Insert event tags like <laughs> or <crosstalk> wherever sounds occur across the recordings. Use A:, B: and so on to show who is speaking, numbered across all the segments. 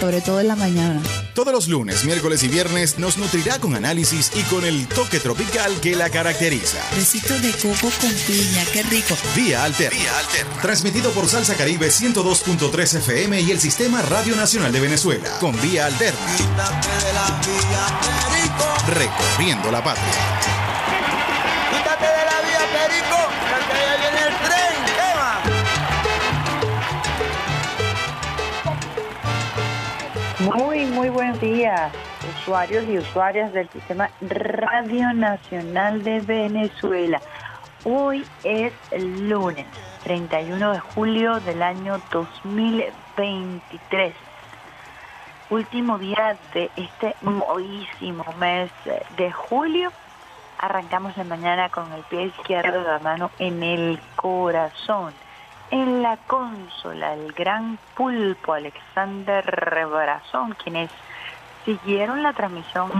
A: Sobre todo en la mañana.
B: Todos los lunes, miércoles y viernes nos nutrirá con análisis y con el toque tropical que la caracteriza.
A: Besito de coco con piña, qué rico.
B: Vía Alterna. Vía Alterna. Transmitido por Salsa Caribe 102.3 FM y el Sistema Radio Nacional de Venezuela. Con Vía Alterna. Recorriendo la patria.
C: Quítate de la vía, Perico,
D: Muy, muy buen día, usuarios y usuarias del Sistema Radio Nacional de Venezuela. Hoy es lunes 31 de julio del año 2023. Último día de este movísimo mes de julio. Arrancamos la mañana con el pie izquierdo de la mano en el corazón. En la consola, el gran pulpo Alexander Brazón, quienes siguieron la transmisión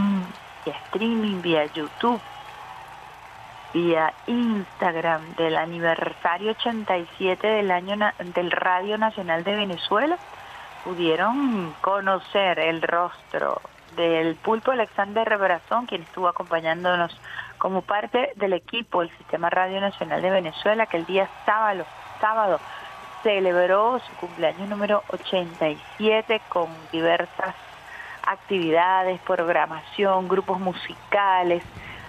D: vía streaming, vía YouTube, vía Instagram del aniversario 87 del año del Radio Nacional de Venezuela, pudieron conocer el rostro del pulpo Alexander Brazón, quien estuvo acompañándonos como parte del equipo del Sistema Radio Nacional de Venezuela, que el día sábado, sábado celebró su cumpleaños número 87 con diversas actividades, programación, grupos musicales,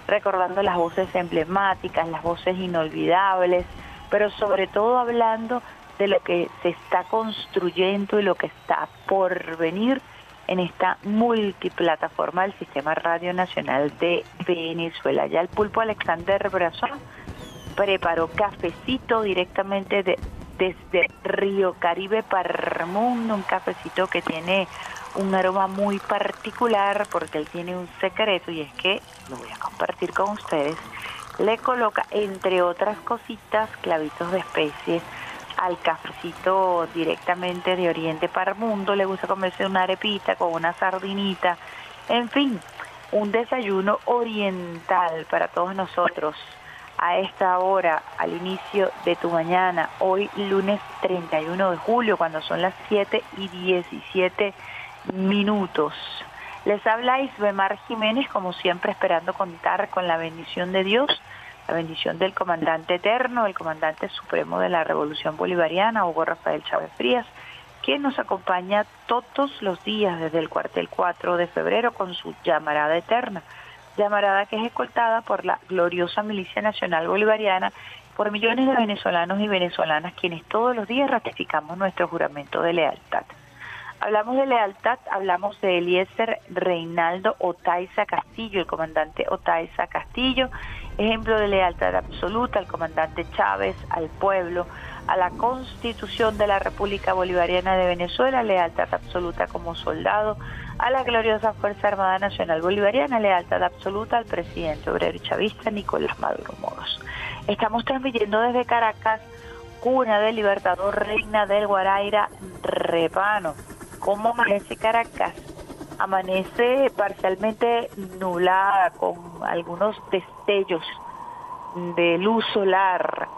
D: recordando las voces emblemáticas, las voces inolvidables, pero sobre todo hablando de lo que se está construyendo y lo que está por venir en esta multiplataforma del Sistema Radio Nacional de Venezuela. Ya el pulpo Alexander Brazón preparó cafecito directamente de- desde Río Caribe para el mundo, un cafecito que tiene un aroma muy particular porque él tiene un secreto y es que lo voy a compartir con ustedes. Le coloca, entre otras cositas, clavitos de especie al cafecito directamente de Oriente para el mundo. Le gusta comerse una arepita con una sardinita. En fin, un desayuno oriental para todos nosotros a esta hora, al inicio de tu mañana, hoy lunes 31 de julio, cuando son las 7 y 17 minutos. Les habla Isbemar Jiménez, como siempre esperando contar con la bendición de Dios, la bendición del comandante eterno, el comandante supremo de la Revolución Bolivariana, Hugo Rafael Chávez Frías, quien nos acompaña todos los días desde el cuartel 4 de febrero con su llamarada eterna, llamarada que es escoltada por la gloriosa Milicia Nacional Bolivariana, por millones de venezolanos y venezolanas quienes todos los días ratificamos nuestro juramento de lealtad. Hablamos de lealtad, hablamos de Eliezer Reinaldo Otaiza Castillo, el comandante Otaiza Castillo, ejemplo de lealtad absoluta al comandante Chávez, al pueblo, a la constitución de la República Bolivariana de Venezuela, lealtad absoluta como soldado, a la gloriosa Fuerza Armada Nacional Bolivariana, lealtad absoluta al presidente obrero chavista Nicolás Maduro Moros. Estamos transmitiendo desde Caracas, cuna del Libertador Reina del Guaraira, Repano. ¿Cómo amanece Caracas? Amanece parcialmente nublada con algunos destellos de luz solar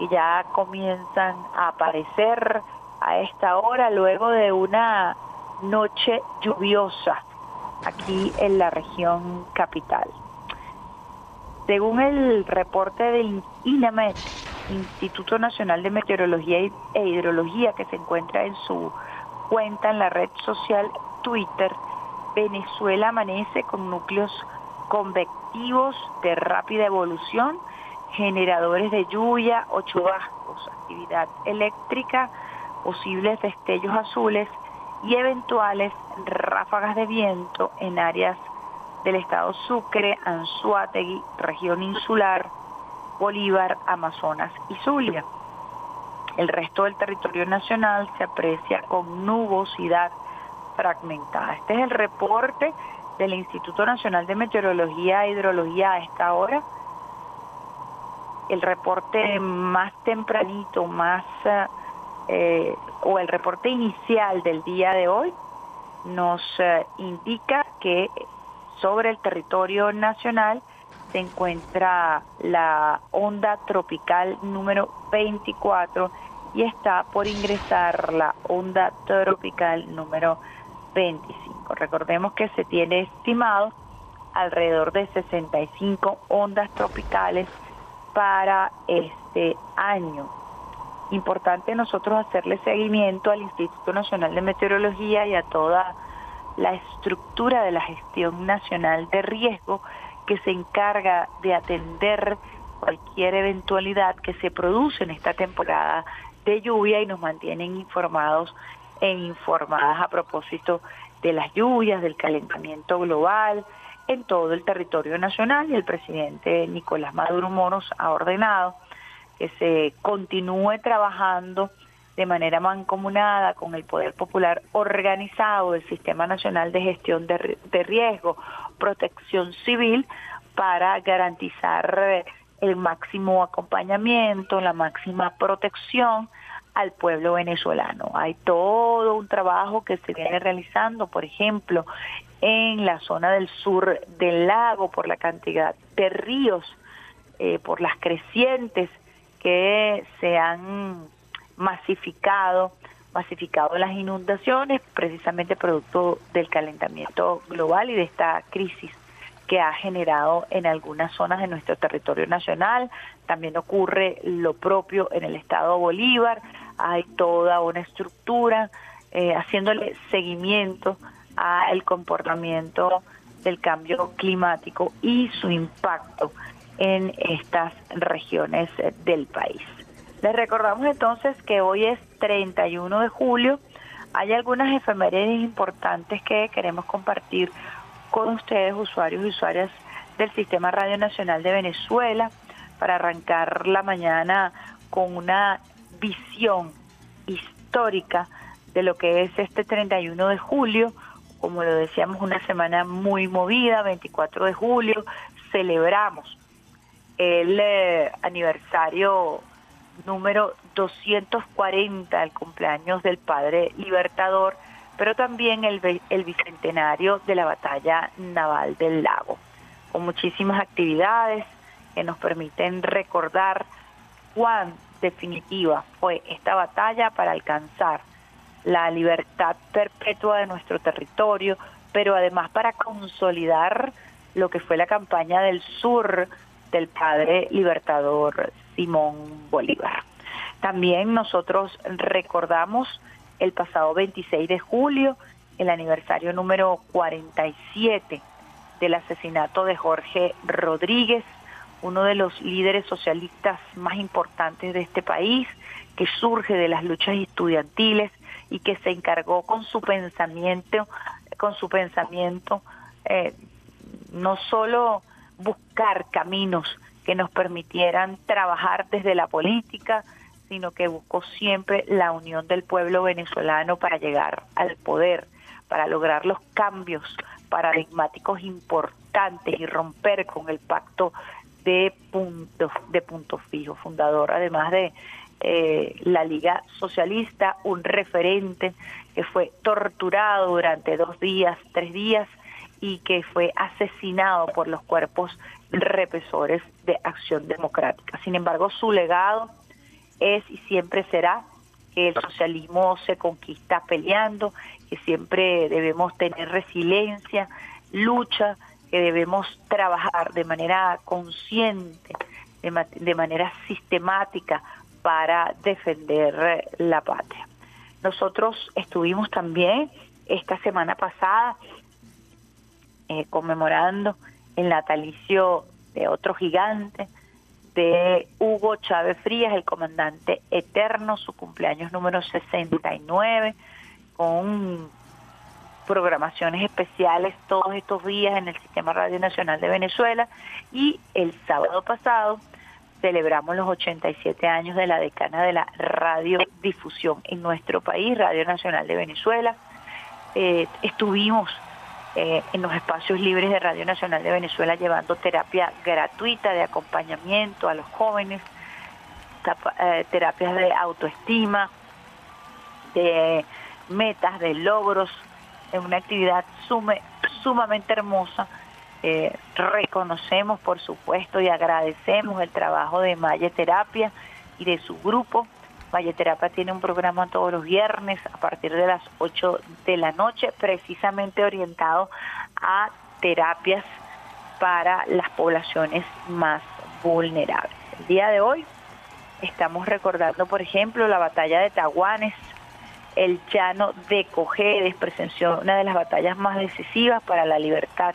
D: y ya comienzan a aparecer a esta hora luego de una noche lluviosa aquí en la región capital. Según el reporte del INAMET, Instituto Nacional de Meteorología e Hidrología, que se encuentra en su cuenta en la red social Twitter, Venezuela amanece con núcleos convectivos de rápida evolución, generadores de lluvia o chubascos, actividad eléctrica, posibles destellos azules y eventuales ráfagas de viento en áreas del estado Sucre, Anzuategui, región insular, Bolívar, Amazonas y Zulia. El resto del territorio nacional se aprecia con nubosidad fragmentada. Este es el reporte del Instituto Nacional de Meteorología e Hidrología a esta hora. El reporte más tempranito, más eh, o el reporte inicial del día de hoy nos eh, indica que sobre el territorio nacional se encuentra la onda tropical número 24 y está por ingresar la onda tropical número 25. Recordemos que se tiene estimado alrededor de 65 ondas tropicales para este año. Importante nosotros hacerle seguimiento al Instituto Nacional de Meteorología y a toda la estructura de la gestión nacional de riesgo que se encarga de atender cualquier eventualidad que se produce en esta temporada de lluvia y nos mantienen informados e informadas a propósito de las lluvias, del calentamiento global en todo el territorio nacional y el presidente Nicolás Maduro Moros ha ordenado que se continúe trabajando de manera mancomunada con el Poder Popular organizado del Sistema Nacional de Gestión de, de Riesgo, Protección Civil, para garantizar el máximo acompañamiento, la máxima protección al pueblo venezolano. Hay todo un trabajo que se viene realizando, por ejemplo, en la zona del sur del lago, por la cantidad de ríos, eh, por las crecientes que se han masificado, masificado las inundaciones, precisamente producto del calentamiento global y de esta crisis que ha generado en algunas zonas de nuestro territorio nacional. También ocurre lo propio en el estado Bolívar. Hay toda una estructura eh, haciéndole seguimiento al comportamiento del cambio climático y su impacto en estas regiones del país. Les recordamos entonces que hoy es 31 de julio. Hay algunas efemérides importantes que queremos compartir con ustedes, usuarios y usuarias del Sistema Radio Nacional de Venezuela, para arrancar la mañana con una visión histórica de lo que es este 31 de julio, como lo decíamos, una semana muy movida, 24 de julio, celebramos el eh, aniversario número 240, el cumpleaños del Padre Libertador, pero también el, el bicentenario de la batalla naval del lago, con muchísimas actividades que nos permiten recordar cuán definitiva fue esta batalla para alcanzar la libertad perpetua de nuestro territorio, pero además para consolidar lo que fue la campaña del sur del padre libertador Simón Bolívar. También nosotros recordamos el pasado 26 de julio, el aniversario número 47 del asesinato de Jorge Rodríguez, uno de los líderes socialistas más importantes de este país, que surge de las luchas estudiantiles y que se encargó con su pensamiento, con su pensamiento, eh, no solo buscar caminos que nos permitieran trabajar desde la política, sino que buscó siempre la unión del pueblo venezolano para llegar al poder, para lograr los cambios paradigmáticos importantes y romper con el pacto de puntos de punto fijo, fundador además de eh, la Liga Socialista, un referente que fue torturado durante dos días, tres días y que fue asesinado por los cuerpos represores de Acción Democrática. Sin embargo, su legado es y siempre será que el socialismo se conquista peleando, que siempre debemos tener resiliencia, lucha, que debemos trabajar de manera consciente, de, manera sistemática para defender la patria. Nosotros estuvimos también esta semana pasada eh, conmemorando el natalicio de otro gigante, de Hugo Chávez Frías, el comandante eterno, su cumpleaños número 69, con programaciones especiales todos estos días en el Sistema Radio Nacional de Venezuela y el sábado pasado celebramos los 87 años de la decana de la radiodifusión en nuestro país, Radio Nacional de Venezuela. Eh, estuvimos eh, en los espacios libres de Radio Nacional de Venezuela llevando terapia gratuita de acompañamiento a los jóvenes, eh, terapias de autoestima, de metas, de logros, en una actividad sumamente hermosa eh, reconocemos, por supuesto, y agradecemos el trabajo de Maya Terapia y de su grupo. Maya Terapia tiene un programa todos los viernes a partir de las 8 de la noche, precisamente orientado a terapias para las poblaciones más vulnerables. El día de hoy estamos recordando, por ejemplo, la batalla de Taguanes, el llano de Cojedes presenció una de las batallas más decisivas para la libertad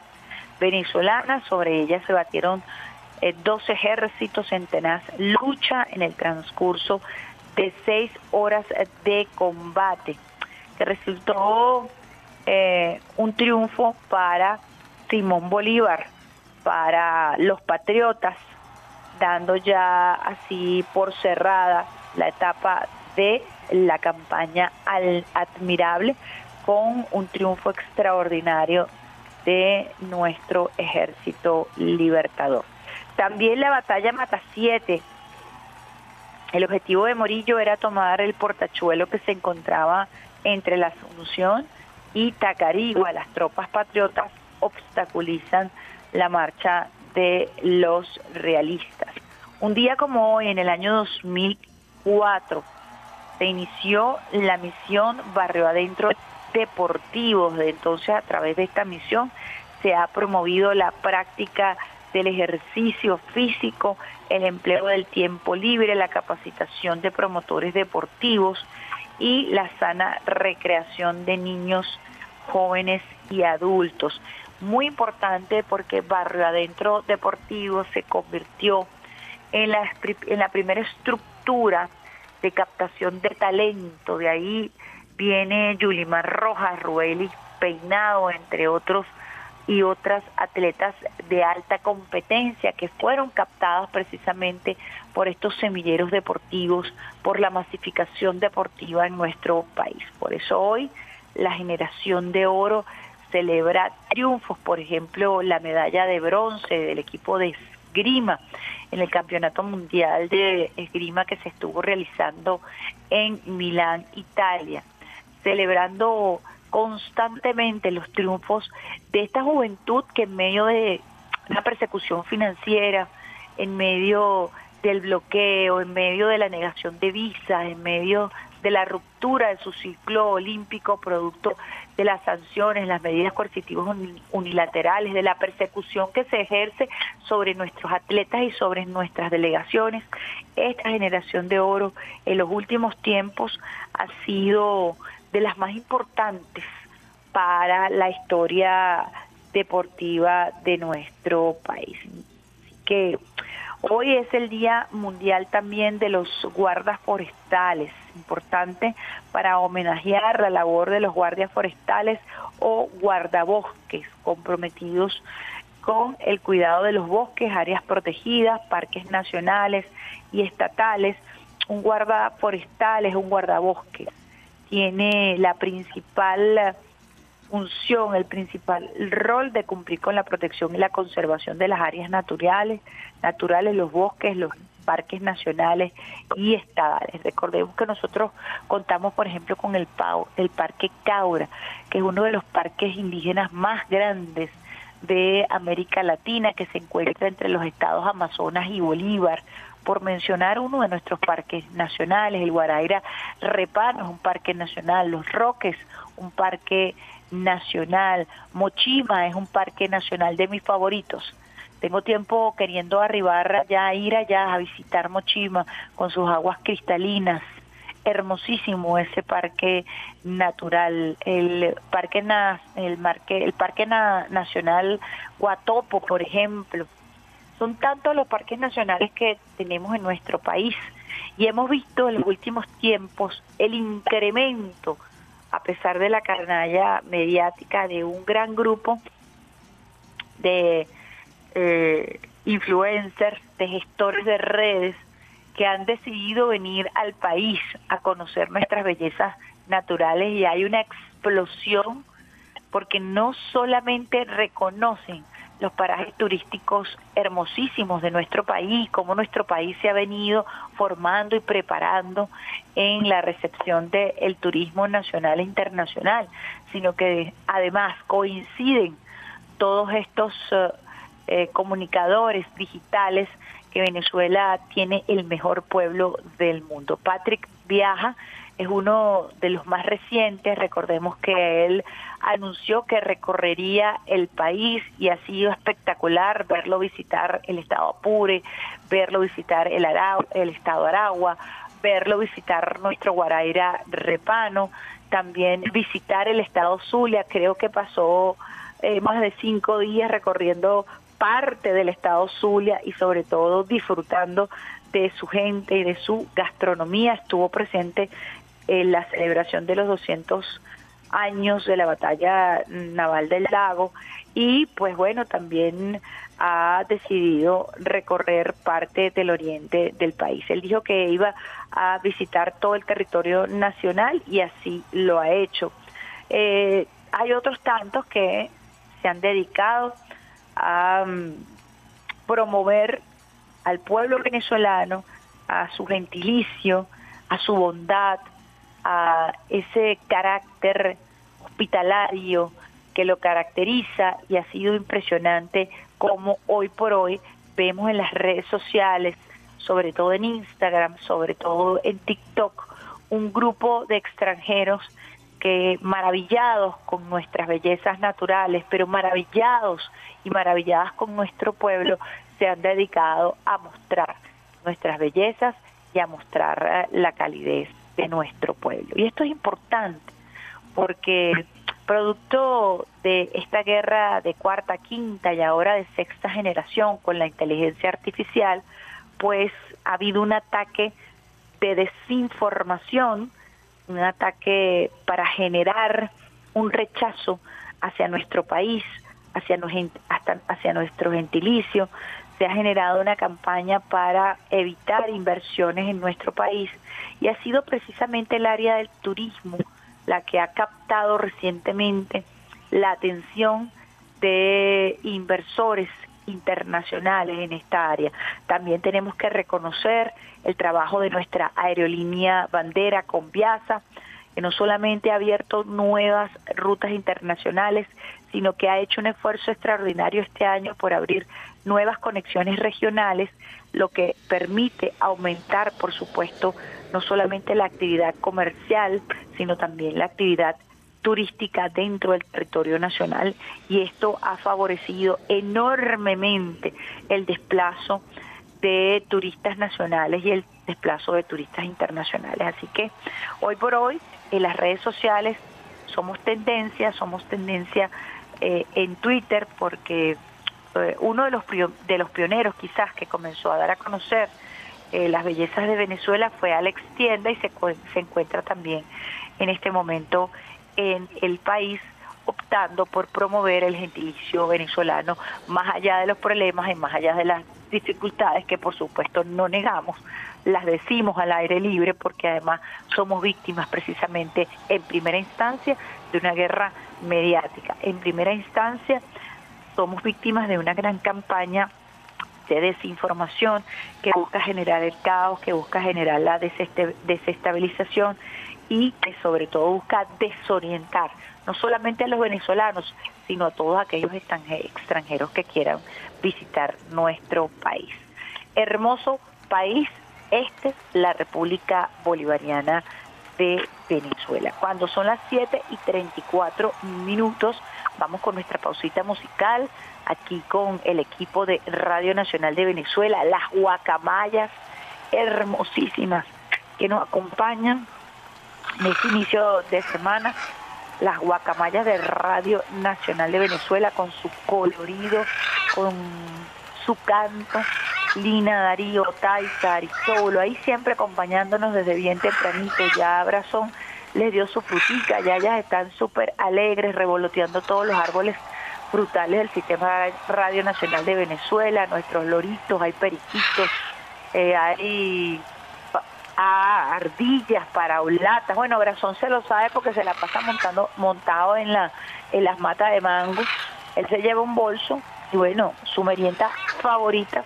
D: venezolana. Sobre ella se batieron eh, dos ejércitos en tenaz lucha en el transcurso de seis horas de combate, que resultó eh, un triunfo para Simón Bolívar, para los patriotas, dando ya así por cerrada la etapa de la campaña al admirable con un triunfo extraordinario de nuestro ejército libertador. También la batalla Mata 7. El objetivo de Morillo era tomar el portachuelo que se encontraba entre la Asunción y Tacarigua. Las tropas patriotas obstaculizan la marcha de los realistas. Un día como hoy, en el año 2004, se inició la misión Barrio Adentro deportivos. De entonces, a través de esta misión, se ha promovido la práctica del ejercicio físico, el empleo del tiempo libre, la capacitación de promotores deportivos y la sana recreación de niños, jóvenes y adultos. Muy importante porque Barrio Adentro Deportivo se convirtió en la, en la primera estructura de captación de talento, de ahí viene Yulimar Rojas, Rueli Peinado, entre otros y otras atletas de alta competencia que fueron captadas precisamente por estos semilleros deportivos, por la masificación deportiva en nuestro país. Por eso hoy la generación de oro celebra triunfos, por ejemplo, la medalla de bronce del equipo de esgrima en el Campeonato Mundial de Esgrima que se estuvo realizando en Milán, Italia celebrando constantemente los triunfos de esta juventud que en medio de una persecución financiera, en medio del bloqueo, en medio de la negación de visas, en medio de la ruptura de su ciclo olímpico producto de las sanciones, las medidas coercitivas unilaterales, de la persecución que se ejerce sobre nuestros atletas y sobre nuestras delegaciones. Esta generación de oro en los últimos tiempos ha sido de las más importantes para la historia deportiva de nuestro país. Así que hoy es el Día Mundial también de los guardas forestales, importante para homenajear la labor de los guardias forestales o guardabosques comprometidos con el cuidado de los bosques, áreas protegidas, parques nacionales y estatales. Un guarda forestal es un guardabosques tiene la principal función, el principal rol de cumplir con la protección y la conservación de las áreas naturales, naturales, los bosques, los parques nacionales y estadales. Recordemos que nosotros contamos, por ejemplo, con el PAU, el Parque Caura, que es uno de los parques indígenas más grandes de América Latina, que se encuentra entre los estados Amazonas y Bolívar, por mencionar uno de nuestros parques nacionales, el Guaraira Repano es un parque nacional, Los Roques, un parque nacional, Mochima es un parque nacional de mis favoritos. Tengo tiempo queriendo arribar ya, ir allá a visitar Mochima con sus aguas cristalinas. Hermosísimo ese parque natural, el parque el, el parque nacional Guatopo, por ejemplo, son tantos los parques nacionales que tenemos en nuestro país. Y hemos visto en los últimos tiempos el incremento, a pesar de la carnalla mediática, de un gran grupo de eh, influencers, de gestores de redes que han decidido venir al país a conocer nuestras bellezas naturales. Y hay una explosión porque no solamente reconocen los parajes turísticos hermosísimos de nuestro país, cómo nuestro país se ha venido formando y preparando en la recepción del turismo nacional e internacional, sino que además coinciden todos estos eh, eh, comunicadores digitales que Venezuela tiene el mejor pueblo del mundo. Patrick viaja es uno de los más recientes. Recordemos que él anunció que recorrería el país y ha sido espectacular verlo visitar el estado Apure, verlo visitar el, el estado Aragua, verlo visitar nuestro Guaraira Repano, también visitar el estado Zulia. Creo que pasó eh, más de cinco días recorriendo parte del estado Zulia y sobre todo disfrutando de su gente y de su gastronomía. Estuvo presente en la celebración de los 200 años de la batalla naval del lago y pues bueno, también ha decidido recorrer parte del oriente del país. Él dijo que iba a visitar todo el territorio nacional y así lo ha hecho. Eh, hay otros tantos que se han dedicado a mm, promover al pueblo venezolano, a su gentilicio, a su bondad, a ese carácter hospitalario que lo caracteriza y ha sido impresionante como hoy por hoy vemos en las redes sociales, sobre todo en Instagram, sobre todo en TikTok, un grupo de extranjeros que maravillados con nuestras bellezas naturales, pero maravillados y maravilladas con nuestro pueblo, se han dedicado a mostrar nuestras bellezas y a mostrar eh, la calidez de nuestro pueblo. Y esto es importante porque producto de esta guerra de cuarta, quinta y ahora de sexta generación con la inteligencia artificial, pues ha habido un ataque de desinformación, un ataque para generar un rechazo hacia nuestro país, hacia, hacia nuestro gentilicio, se ha generado una campaña para evitar inversiones en nuestro país y ha sido precisamente el área del turismo la que ha captado recientemente la atención de inversores internacionales en esta área. También tenemos que reconocer el trabajo de nuestra aerolínea bandera Conviasa, que no solamente ha abierto nuevas rutas internacionales, sino que ha hecho un esfuerzo extraordinario este año por abrir nuevas conexiones regionales, lo que permite aumentar, por supuesto, no solamente la actividad comercial, sino también la actividad turística dentro del territorio nacional y esto ha favorecido enormemente el desplazo de turistas nacionales y el desplazo de turistas internacionales. Así que hoy por hoy en las redes sociales somos tendencia, somos tendencia eh, en Twitter porque eh, uno de los, de los pioneros quizás que comenzó a dar a conocer eh, las bellezas de Venezuela fue Alex Tienda y se, se encuentra también en este momento en el país optando por promover el gentilicio venezolano más allá de los problemas y más allá de las dificultades que por supuesto no negamos, las decimos al aire libre porque además somos víctimas precisamente en primera instancia de una guerra mediática, en primera instancia somos víctimas de una gran campaña de desinformación que busca generar el caos, que busca generar la desestabilización y que sobre todo busca desorientar no solamente a los venezolanos, sino a todos aquellos extranjeros que quieran visitar nuestro país. Hermoso país, este, la República Bolivariana de Venezuela. Cuando son las 7 y 34 minutos, vamos con nuestra pausita musical, aquí con el equipo de Radio Nacional de Venezuela, las guacamayas hermosísimas que nos acompañan en este inicio de semana, las guacamayas de Radio Nacional de Venezuela con su colorido, con su canto, Lina, Darío, Taisa, Aristóbulo, ahí siempre acompañándonos desde bien tempranito, ya Abrazón les dio su frutica, ya ellas están súper alegres, revoloteando todos los árboles brutales del Sistema Radio Nacional de Venezuela, nuestros loritos, hay periquitos, eh, hay a ardillas, paraulatas. Bueno, Brazón se lo sabe porque se la pasa montando, montado en, la, en las matas de mango. Él se lleva un bolso y bueno, su merienda favorita,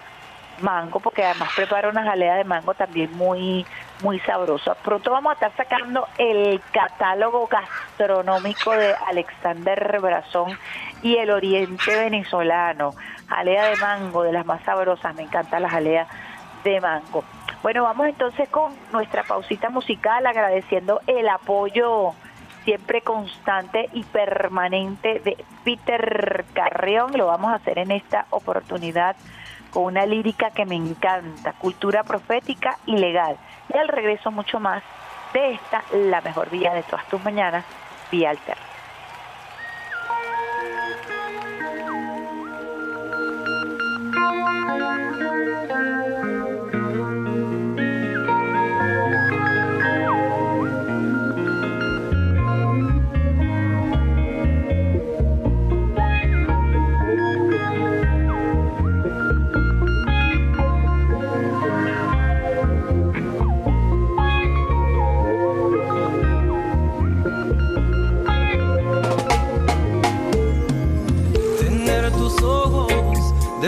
D: mango, porque además prepara una jalea de mango también muy, muy sabrosa. Pronto vamos a estar sacando el catálogo gastronómico de Alexander Brazón y el oriente venezolano. Jalea de mango, de las más sabrosas, me encanta la jalea de mango. Bueno, vamos entonces con nuestra pausita musical, agradeciendo el apoyo siempre constante y permanente de Peter Carreón. Lo vamos a hacer en esta oportunidad con una lírica que me encanta, cultura profética y legal. Y al regreso mucho más de esta, la mejor vía de todas tus mañanas, vía alterna.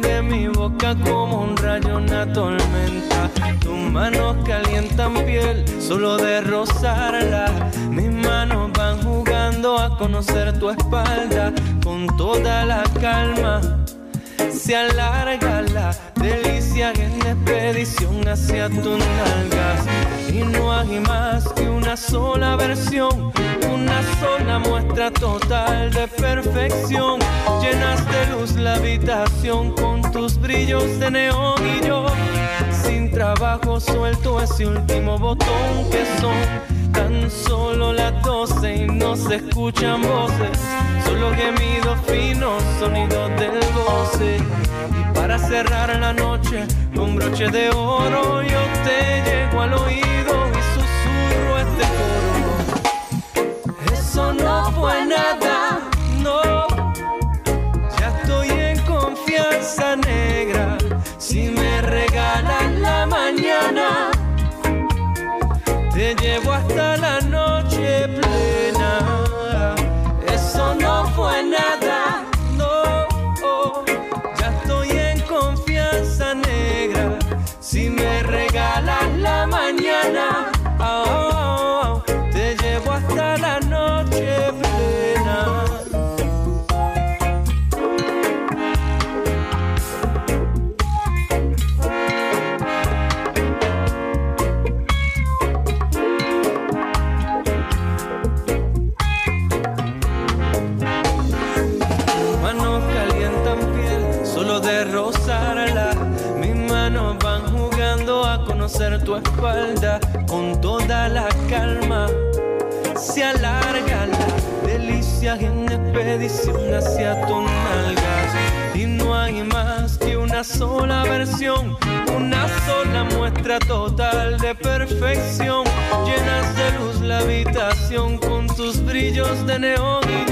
E: de mi boca como un rayo, una tormenta. Tus manos calientan piel solo de rozarla. Mis manos van jugando a conocer tu espalda con toda la calma. Se alarga la delicia en expedición hacia tus nalgas. Y no hay más que una sola versión, una sola muestra total de perfección. Llenas de luz la habitación con tus brillos de neón y yo trabajo suelto ese último botón que son tan solo las doce y no se escuchan voces, solo gemidos finos, sonidos del goce. Y para cerrar la noche con broche de oro yo te llego al oído y susurro este coro. Eso no fue nada, espalda con toda la calma. Se alarga la delicia en expedición hacia tus nalgas. Y no hay más que una sola versión, una sola muestra total de perfección. Llenas de luz la habitación con tus brillos de neón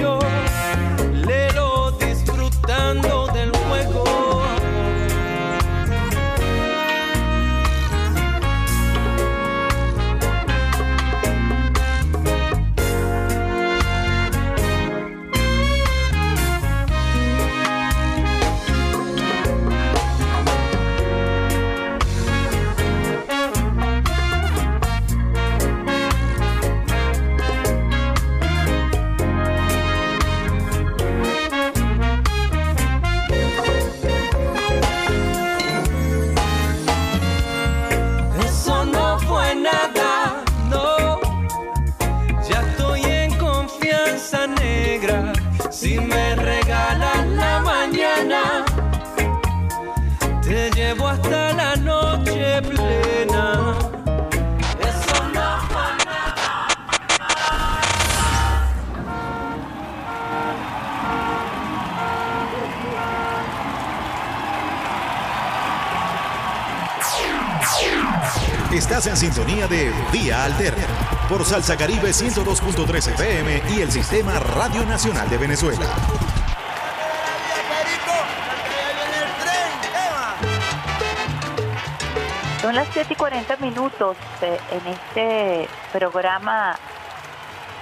F: hasta la noche plena. Eso no nada.
B: Estás en sintonía de Vía Alterna por Salsa Caribe 102.3 FM y el Sistema Radio Nacional de Venezuela.
D: Son las 7 y 40 minutos eh, en este programa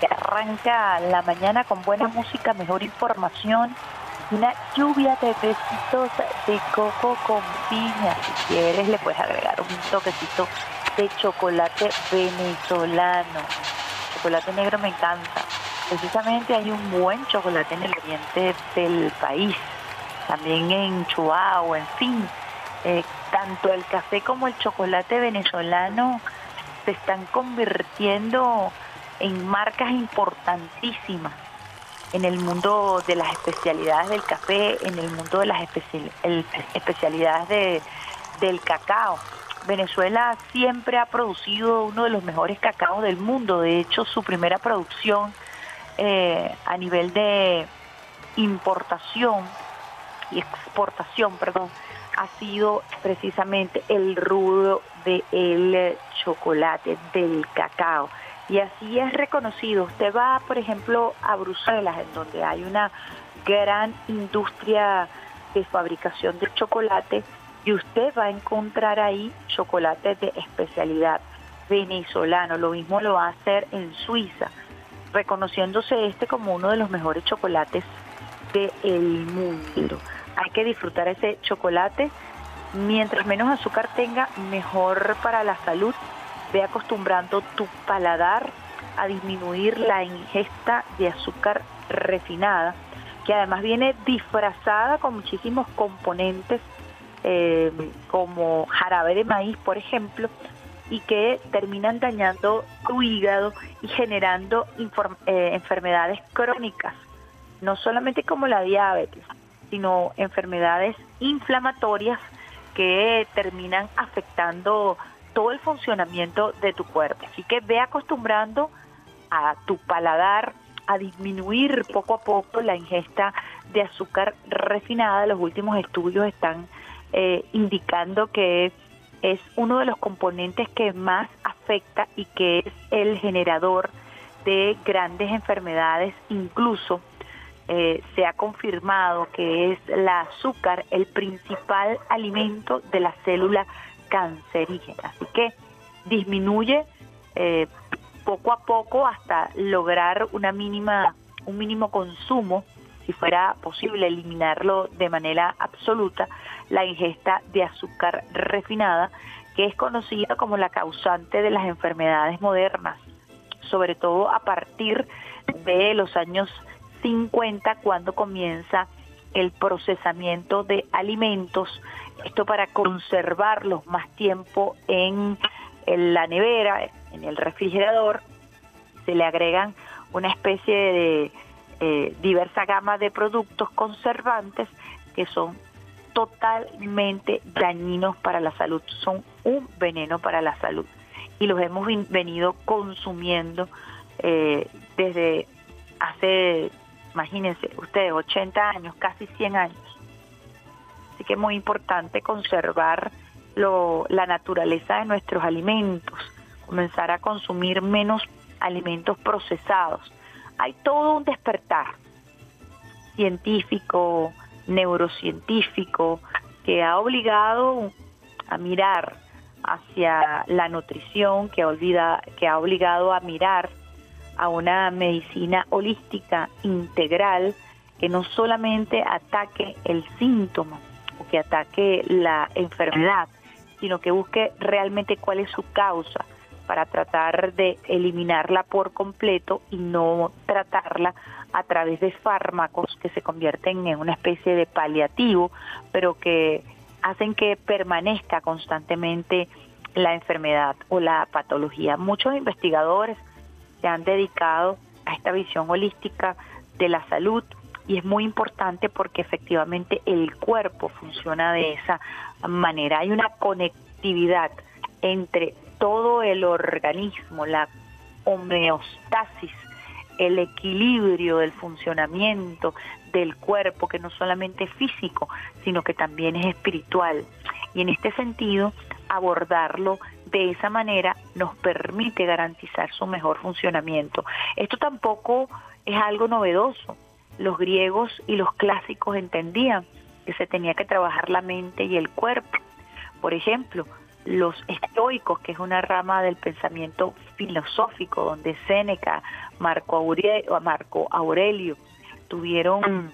D: que arranca la mañana con buena música, mejor información, una lluvia de besitos de coco con piña. Si quieres le puedes agregar un toquecito de chocolate venezolano. Chocolate negro me encanta. Precisamente hay un buen chocolate en el oriente del país, también en Chihuahua, en fin. Eh, tanto el café como el chocolate venezolano se están convirtiendo en marcas importantísimas en el mundo de las especialidades del café, en el mundo de las especialidades de- del cacao. Venezuela siempre ha producido uno de los mejores cacaos del mundo. De hecho, su primera producción eh, a nivel de importación y exportación, perdón, ha sido precisamente el rudo del chocolate, del cacao. Y así es reconocido. Usted va, por ejemplo, a Bruselas, en donde hay una gran industria de fabricación de chocolate, y usted va a encontrar ahí chocolate de especialidad venezolano. Lo mismo lo va a hacer en Suiza, reconociéndose este como uno de los mejores chocolates del mundo. Hay que disfrutar ese chocolate. Mientras menos azúcar tenga, mejor para la salud. Ve acostumbrando tu paladar a disminuir la ingesta de azúcar refinada, que además viene disfrazada con muchísimos componentes eh, como jarabe de maíz, por ejemplo, y que terminan dañando tu hígado y generando eh, enfermedades crónicas, no solamente como la diabetes, sino enfermedades inflamatorias que terminan afectando todo el funcionamiento de tu cuerpo. Así que ve acostumbrando a tu paladar a disminuir poco a poco la ingesta de azúcar refinada. Los últimos estudios están eh, indicando que es uno de los componentes que más afecta y que es el generador de grandes enfermedades, incluso eh, se ha confirmado que es la azúcar el principal alimento de la célula cancerígena. Así que disminuye eh, poco a poco hasta lograr una mínima, un mínimo consumo, si fuera posible eliminarlo de manera absoluta, la ingesta de azúcar refinada, que es conocida como la causante de las enfermedades modernas, sobre todo a partir de los años 50 cuando comienza el procesamiento de alimentos, esto para conservarlos más tiempo en, la nevera, en el refrigerador, se le agregan una especie de eh, diversa gama de productos conservantes que son totalmente dañinos para la salud, son un veneno para la salud. Y los hemos venido consumiendo eh, desde hace, imagínense ustedes, 80 años, casi 100 años. Así que es muy importante conservar lo, la naturaleza de nuestros alimentos, comenzar a consumir menos alimentos procesados. Hay todo un despertar científico, neurocientífico, que ha obligado a mirar hacia la nutrición, que, olvida, que ha obligado a mirar a una medicina holística integral que no solamente ataque el síntoma o que ataque la enfermedad, sino que busque realmente cuál es su causa para tratar de eliminarla por completo y no tratarla a través de fármacos que se convierten en una especie de paliativo, pero que hacen que permanezca constantemente la enfermedad o la patología. Muchos investigadores se han dedicado a esta visión holística de la salud y es muy importante porque efectivamente el cuerpo funciona de esa manera. Hay una conectividad entre todo el organismo, la homeostasis, el equilibrio del funcionamiento del cuerpo, que no solamente es físico, sino que también es espiritual. Y en este sentido, abordarlo de esa manera nos permite garantizar su mejor funcionamiento. Esto tampoco es algo novedoso. Los griegos y los clásicos entendían que se tenía que trabajar la mente y el cuerpo. Por ejemplo, los estoicos, que es una rama del pensamiento filosófico, donde Séneca, Marco Aurelio, Marco Aurelio tuvieron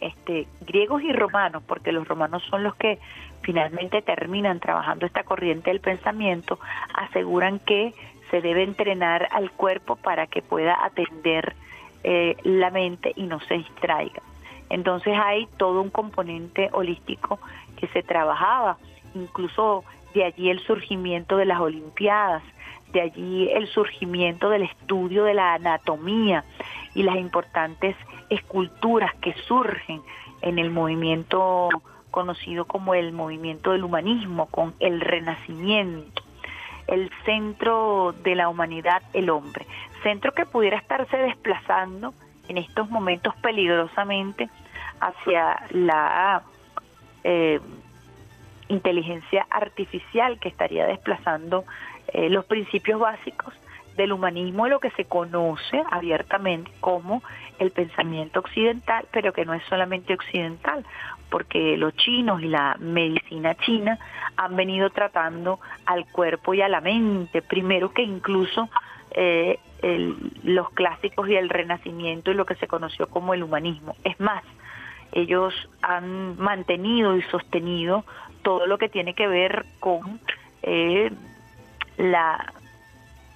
D: este, griegos y romanos, porque los romanos son los que finalmente terminan trabajando esta corriente del pensamiento, aseguran que se debe entrenar al cuerpo para que pueda atender eh, la mente y no se distraiga. Entonces hay todo un componente holístico que se trabajaba, incluso de allí el surgimiento de las Olimpiadas, de allí el surgimiento del estudio de la anatomía y las importantes esculturas que surgen en el movimiento conocido como el movimiento del humanismo, con el renacimiento, el centro de la humanidad, el hombre, centro que pudiera estarse desplazando en estos momentos peligrosamente hacia la eh, inteligencia artificial que estaría desplazando eh, los principios básicos del humanismo lo que se conoce abiertamente como el pensamiento occidental, pero que no es solamente occidental, porque los chinos y la medicina china han venido tratando al cuerpo y a la mente, primero que incluso eh, los clásicos y el renacimiento y lo que se conoció como el humanismo. Es más, ellos han mantenido y sostenido todo lo que tiene que ver con eh, la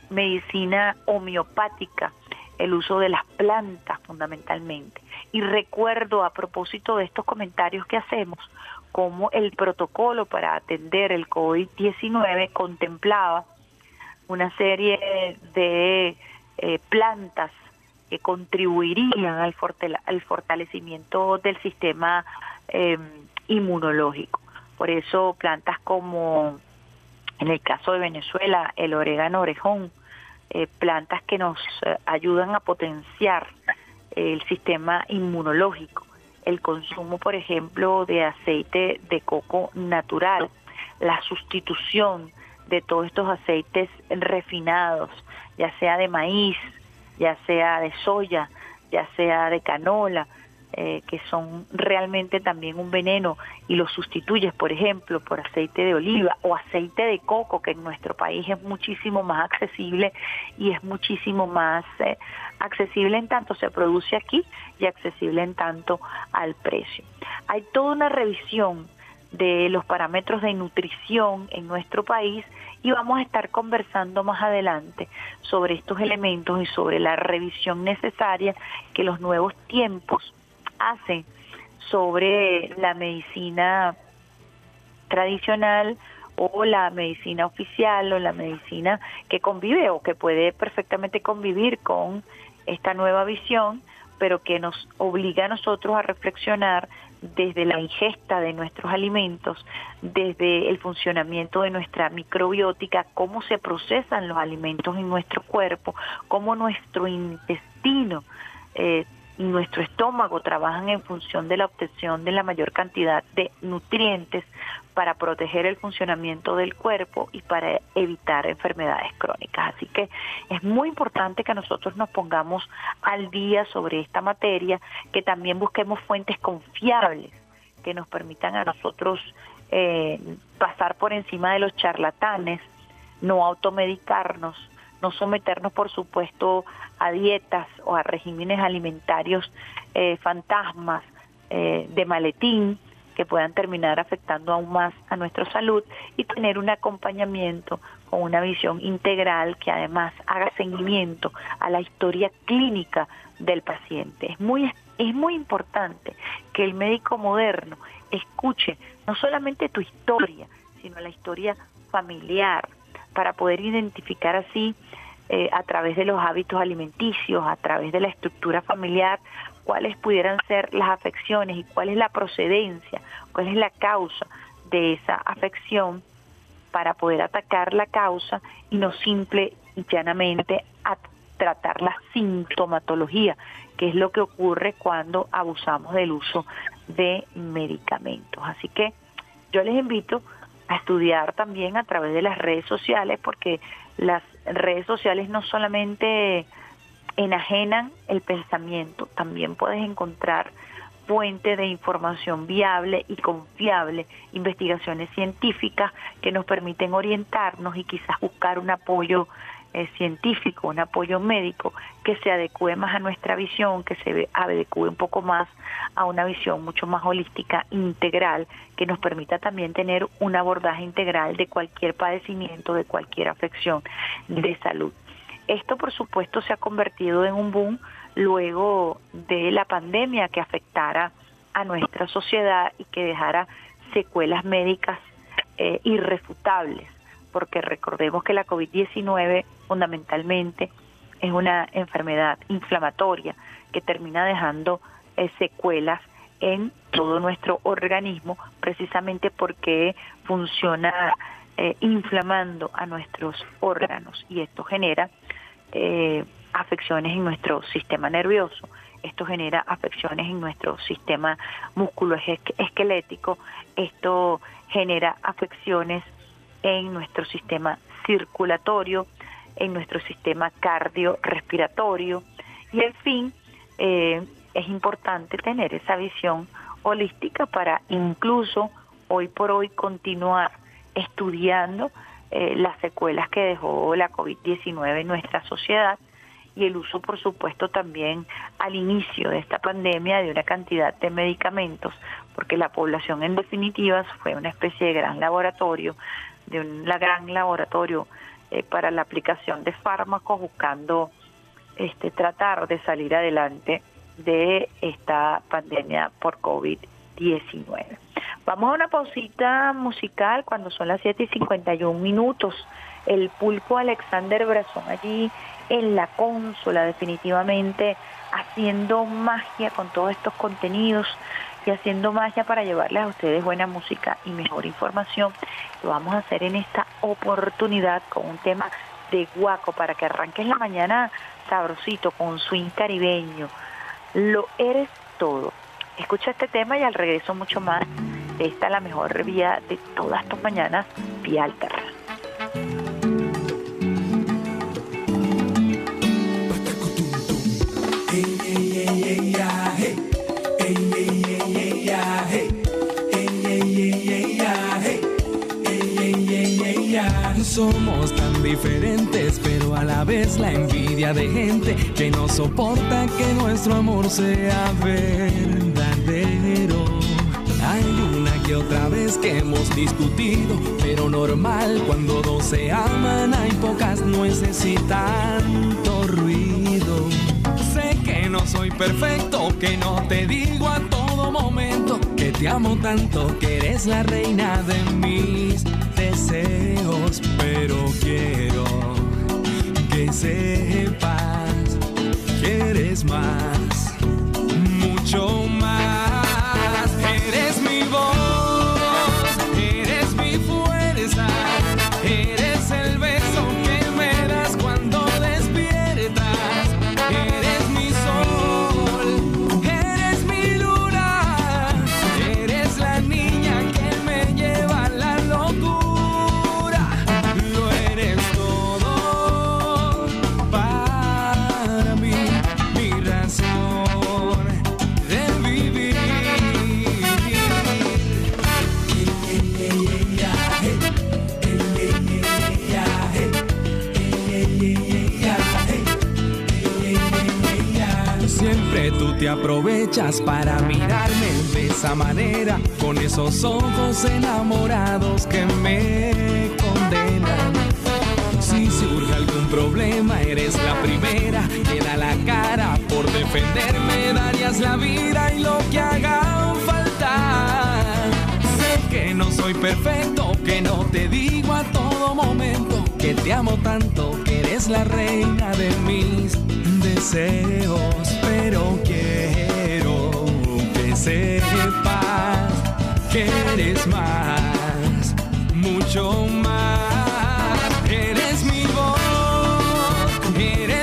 D: medicina homeopática, el uso de las plantas fundamentalmente. Y recuerdo a propósito de estos comentarios que hacemos, cómo el protocolo para atender el COVID-19 contemplaba una serie de eh, plantas que contribuirían al, fortalecimiento del sistema em, inmunológico. Por eso plantas como, en el caso de Venezuela, el orégano orejón, eh, plantas que nos eh, ayudan a potenciar el sistema inmunológico. El consumo, por ejemplo, de aceite de coco natural, la sustitución de todos estos aceites refinados, ya sea de maíz, ya sea de soya, ya sea de canola, eh, que son realmente también un veneno y los sustituyes, por ejemplo, por aceite de oliva o aceite de coco, que en nuestro país es muchísimo más accesible y es muchísimo más eh, accesible en tanto se produce aquí y accesible en tanto al precio. Hay toda una revisión de los parámetros de nutrición en nuestro país y vamos a estar conversando más adelante sobre estos elementos y sobre la revisión necesaria que los nuevos tiempos hacen sobre la medicina tradicional o la medicina oficial o la medicina que convive o que puede perfectamente convivir con esta nueva visión, pero que nos obliga a nosotros a reflexionar desde la ingesta de nuestros alimentos, desde el funcionamiento de nuestra microbiótica, cómo se procesan los alimentos en nuestro cuerpo, cómo nuestro intestino eh, nuestro estómago trabajan en función de la obtención de la mayor cantidad de nutrientes para proteger el funcionamiento del cuerpo y para evitar enfermedades crónicas. Así que es muy importante que nosotros nos pongamos al día sobre esta materia, que también busquemos fuentes confiables que nos permitan a nosotros eh, pasar por encima de los charlatanes, no automedicarnos, no someternos, por supuesto, a dietas o a regímenes alimentarios eh, fantasmas eh, de maletín que puedan terminar afectando aún más a nuestra salud y tener un acompañamiento con una visión integral que además haga seguimiento a la historia clínica del paciente. Es muy, es muy importante que el médico moderno escuche no solamente tu historia, sino la historia familiar, para poder identificar así eh, a través de los hábitos alimenticios, a través de la estructura familiar, cuáles pudieran ser las afecciones y cuál es la procedencia, cuál es la causa de esa afección para poder atacar la causa y no simple y llanamente tratar la sintomatología, que es lo que ocurre cuando abusamos del uso de medicamentos. Así que yo les invito a estudiar también a través de las redes sociales, porque las redes sociales no solamente enajenan el pensamiento, también puedes encontrar fuente de información viable y confiable, investigaciones científicas que nos permiten orientarnos y quizás buscar un apoyo eh, científico, un apoyo médico que se adecue más a nuestra visión, que se adecue un poco más a una visión mucho más holística, integral, que nos permita también tener un abordaje integral de cualquier padecimiento, de cualquier afección de salud. Esto, por supuesto, se ha convertido en un boom luego de la pandemia que afectara a nuestra sociedad y que dejara secuelas médicas eh, irrefutables, porque recordemos que la COVID-19 fundamentalmente es una enfermedad inflamatoria que termina dejando eh, secuelas en todo nuestro organismo, precisamente porque funciona eh, inflamando a nuestros órganos. Y esto genera eh, afecciones en nuestro sistema nervioso, esto genera afecciones en nuestro sistema musculoesquelético, esto genera afecciones en nuestro sistema circulatorio, en nuestro sistema cardiorrespiratorio. Y en fin, eh, es importante tener esa visión holística para incluso hoy por hoy continuar estudiando eh, las secuelas que dejó la COVID-19 en nuestra sociedad y el uso, por supuesto, también al inicio de esta pandemia de una cantidad de medicamentos, porque la población en definitiva fue una especie de gran laboratorio, de un gran laboratorio eh, para la aplicación de fármacos buscando este, tratar de salir adelante de esta pandemia por COVID-19. Vamos a una pausita musical cuando son las 7 y 51 minutos. El pulpo Alexander Brazón allí en la consola, definitivamente haciendo magia con todos estos contenidos y haciendo magia para llevarles a ustedes buena música y mejor información. Lo vamos a hacer en esta oportunidad con un tema de guaco para que arranques la mañana sabrosito con swing caribeño. Lo eres todo. Escucha este tema y al regreso mucho más esta es la mejor vía de todas tus mañanas, vía alterna.
F: Somos tan diferentes, pero a la vez la envidia de gente que no soporta que nuestro amor sea verdadero. Hay una que otra vez que hemos discutido, pero normal cuando dos se aman hay pocas nueces y tanto. Perfecto, que no te digo a todo momento que te amo tanto, que eres la reina de mis deseos, pero quiero que sepas que eres más, mucho aprovechas para mirarme de esa manera, con esos ojos enamorados que me condenan. Si surge algún problema, eres la primera que da la cara por defenderme, darías la vida y lo que haga falta. Sé que no soy perfecto, que no te digo a todo momento que te amo tanto, que eres la reina de mis deseos, pero sepas que eres más, mucho más. Eres mi voz, eres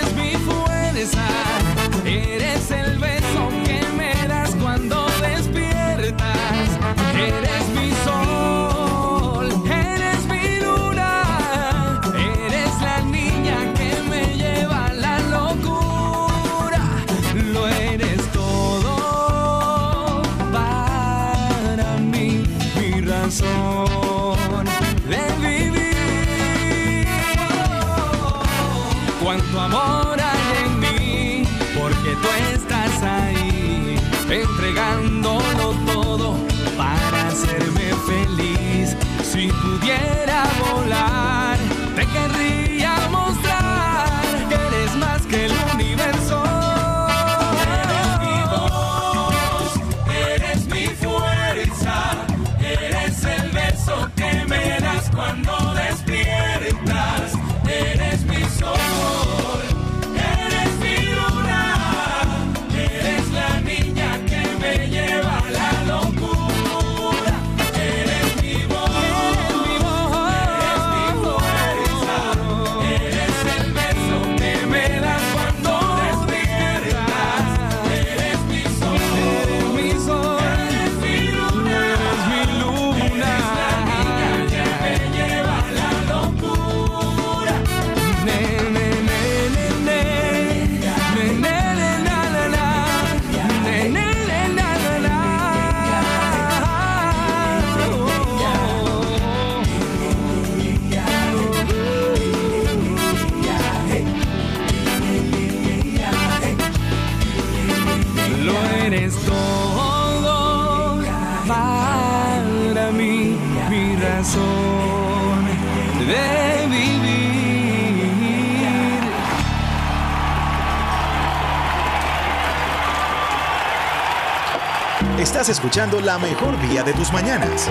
F: la
B: mejor vía de tus mañanas.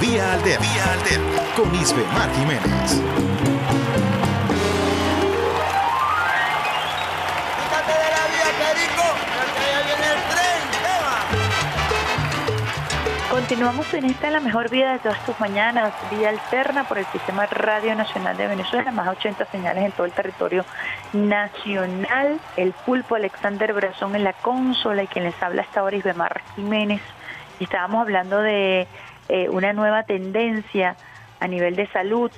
B: Vía Alterna. Vía. Con Isbe Mar Jiménez.
C: Quítate de la vía, Perico, porque ya viene el tren. ¡Eva!
D: Continuamos en esta la mejor vida de todas tus mañanas, vía alterna por el Sistema Radio Nacional de Venezuela, más de 80 señales en todo el territorio nacional. El pulpo Alexander Brazón en la consola y quien les habla hasta ahora Isbemar Jiménez. Estábamos hablando de eh, una nueva tendencia a nivel de salud,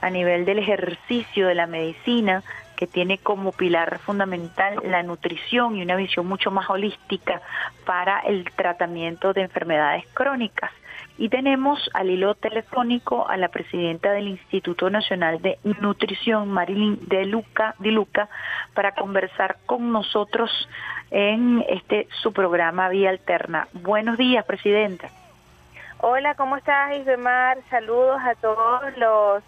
D: a nivel del ejercicio de la medicina, que tiene como pilar fundamental la nutrición y una visión mucho más holística para el tratamiento de enfermedades crónicas. Y tenemos al hilo telefónico a la presidenta del Instituto Nacional de Nutrición, Marilyn de Luca, de Luca, para conversar con nosotros en este su programa Vía Alterna. Buenos días, presidenta.
G: Hola, ¿cómo estás, Isbemar? Saludos a todos los,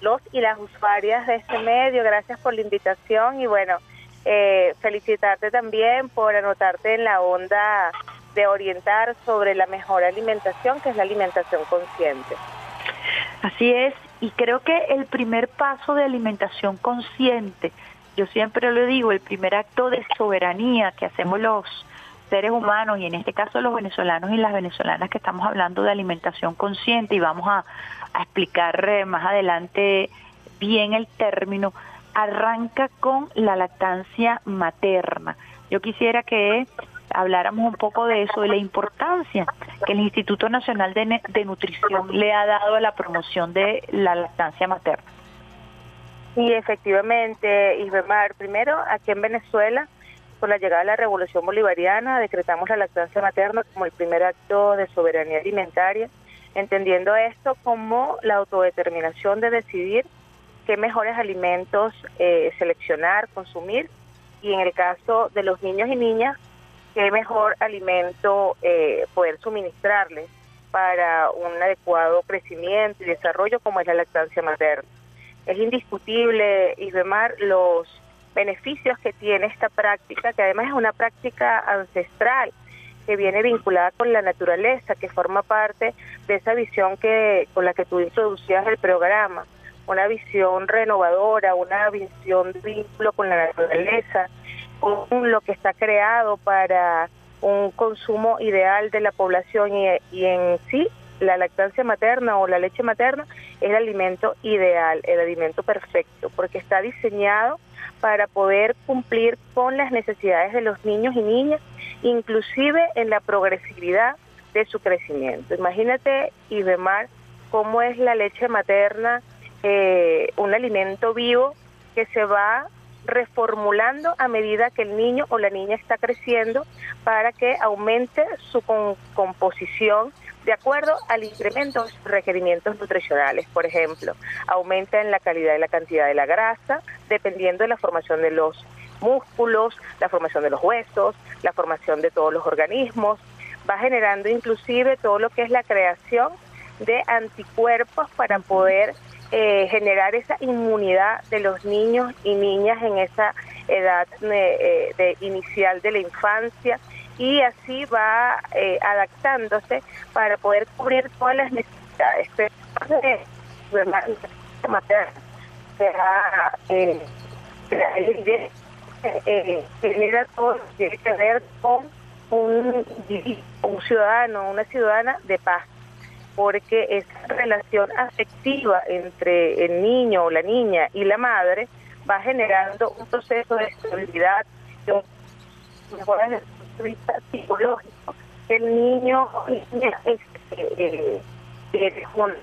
G: los y las usuarias de este medio. Gracias por la invitación y bueno, eh, felicitarte también por anotarte en la onda de orientar sobre la mejor alimentación, que es la alimentación consciente.
D: Así es, y creo que el primer paso de alimentación consciente, yo siempre lo digo, el primer acto de soberanía que hacemos los seres humanos y en este caso los venezolanos y las venezolanas que estamos hablando de alimentación consciente y vamos a, explicar eh, más adelante bien el término, arranca con la lactancia materna. Yo quisiera que habláramos un poco de eso, de la importancia que el Instituto Nacional de, de Nutrición le ha dado a la promoción de la lactancia materna.
G: Y efectivamente, Isbemar, primero aquí en Venezuela, con la llegada de la Revolución Bolivariana, decretamos la lactancia materna como el primer acto de soberanía alimentaria, entendiendo esto como la autodeterminación de decidir qué mejores alimentos eh, seleccionar, consumir, y en el caso de los niños y niñas, qué mejor alimento eh, poder suministrarles para un adecuado crecimiento y desarrollo como es la lactancia materna. Es indiscutible, Isbemar, los beneficios que tiene esta práctica, que además es una práctica ancestral, que viene vinculada con la naturaleza, que forma parte de esa visión que con la que tú introducías el programa, una visión renovadora, una visión de vínculo con la naturaleza, con lo que está creado para un consumo ideal de la población y, y en sí la lactancia materna o la leche materna es el alimento ideal, el alimento perfecto, porque está diseñado para poder cumplir con las necesidades de los niños y niñas, inclusive en la progresividad de su crecimiento. Imagínate, Ibemar, cómo es la leche materna, eh, un alimento vivo que se va reformulando a medida que el niño o la niña está creciendo para que aumente su composición de acuerdo al incremento de requerimientos nutricionales. Por ejemplo, aumenta en la calidad y la cantidad de la grasa, dependiendo de la formación de los músculos, la formación de los huesos, la formación de todos los organismos, va generando inclusive todo lo que es la creación de anticuerpos para poder eh, generar esa inmunidad de los niños y niñas en esa edad eh, de inicial de la infancia y así va eh, adaptándose para poder cubrir todas las necesidades. Pero eh, eh, genera todo tiene que ver con un, un ciudadano, una ciudadana de paz, porque esa relación afectiva entre el niño o la niña y la madre va generando un proceso de estabilidad, vista psicológico. El niño este, tiene una,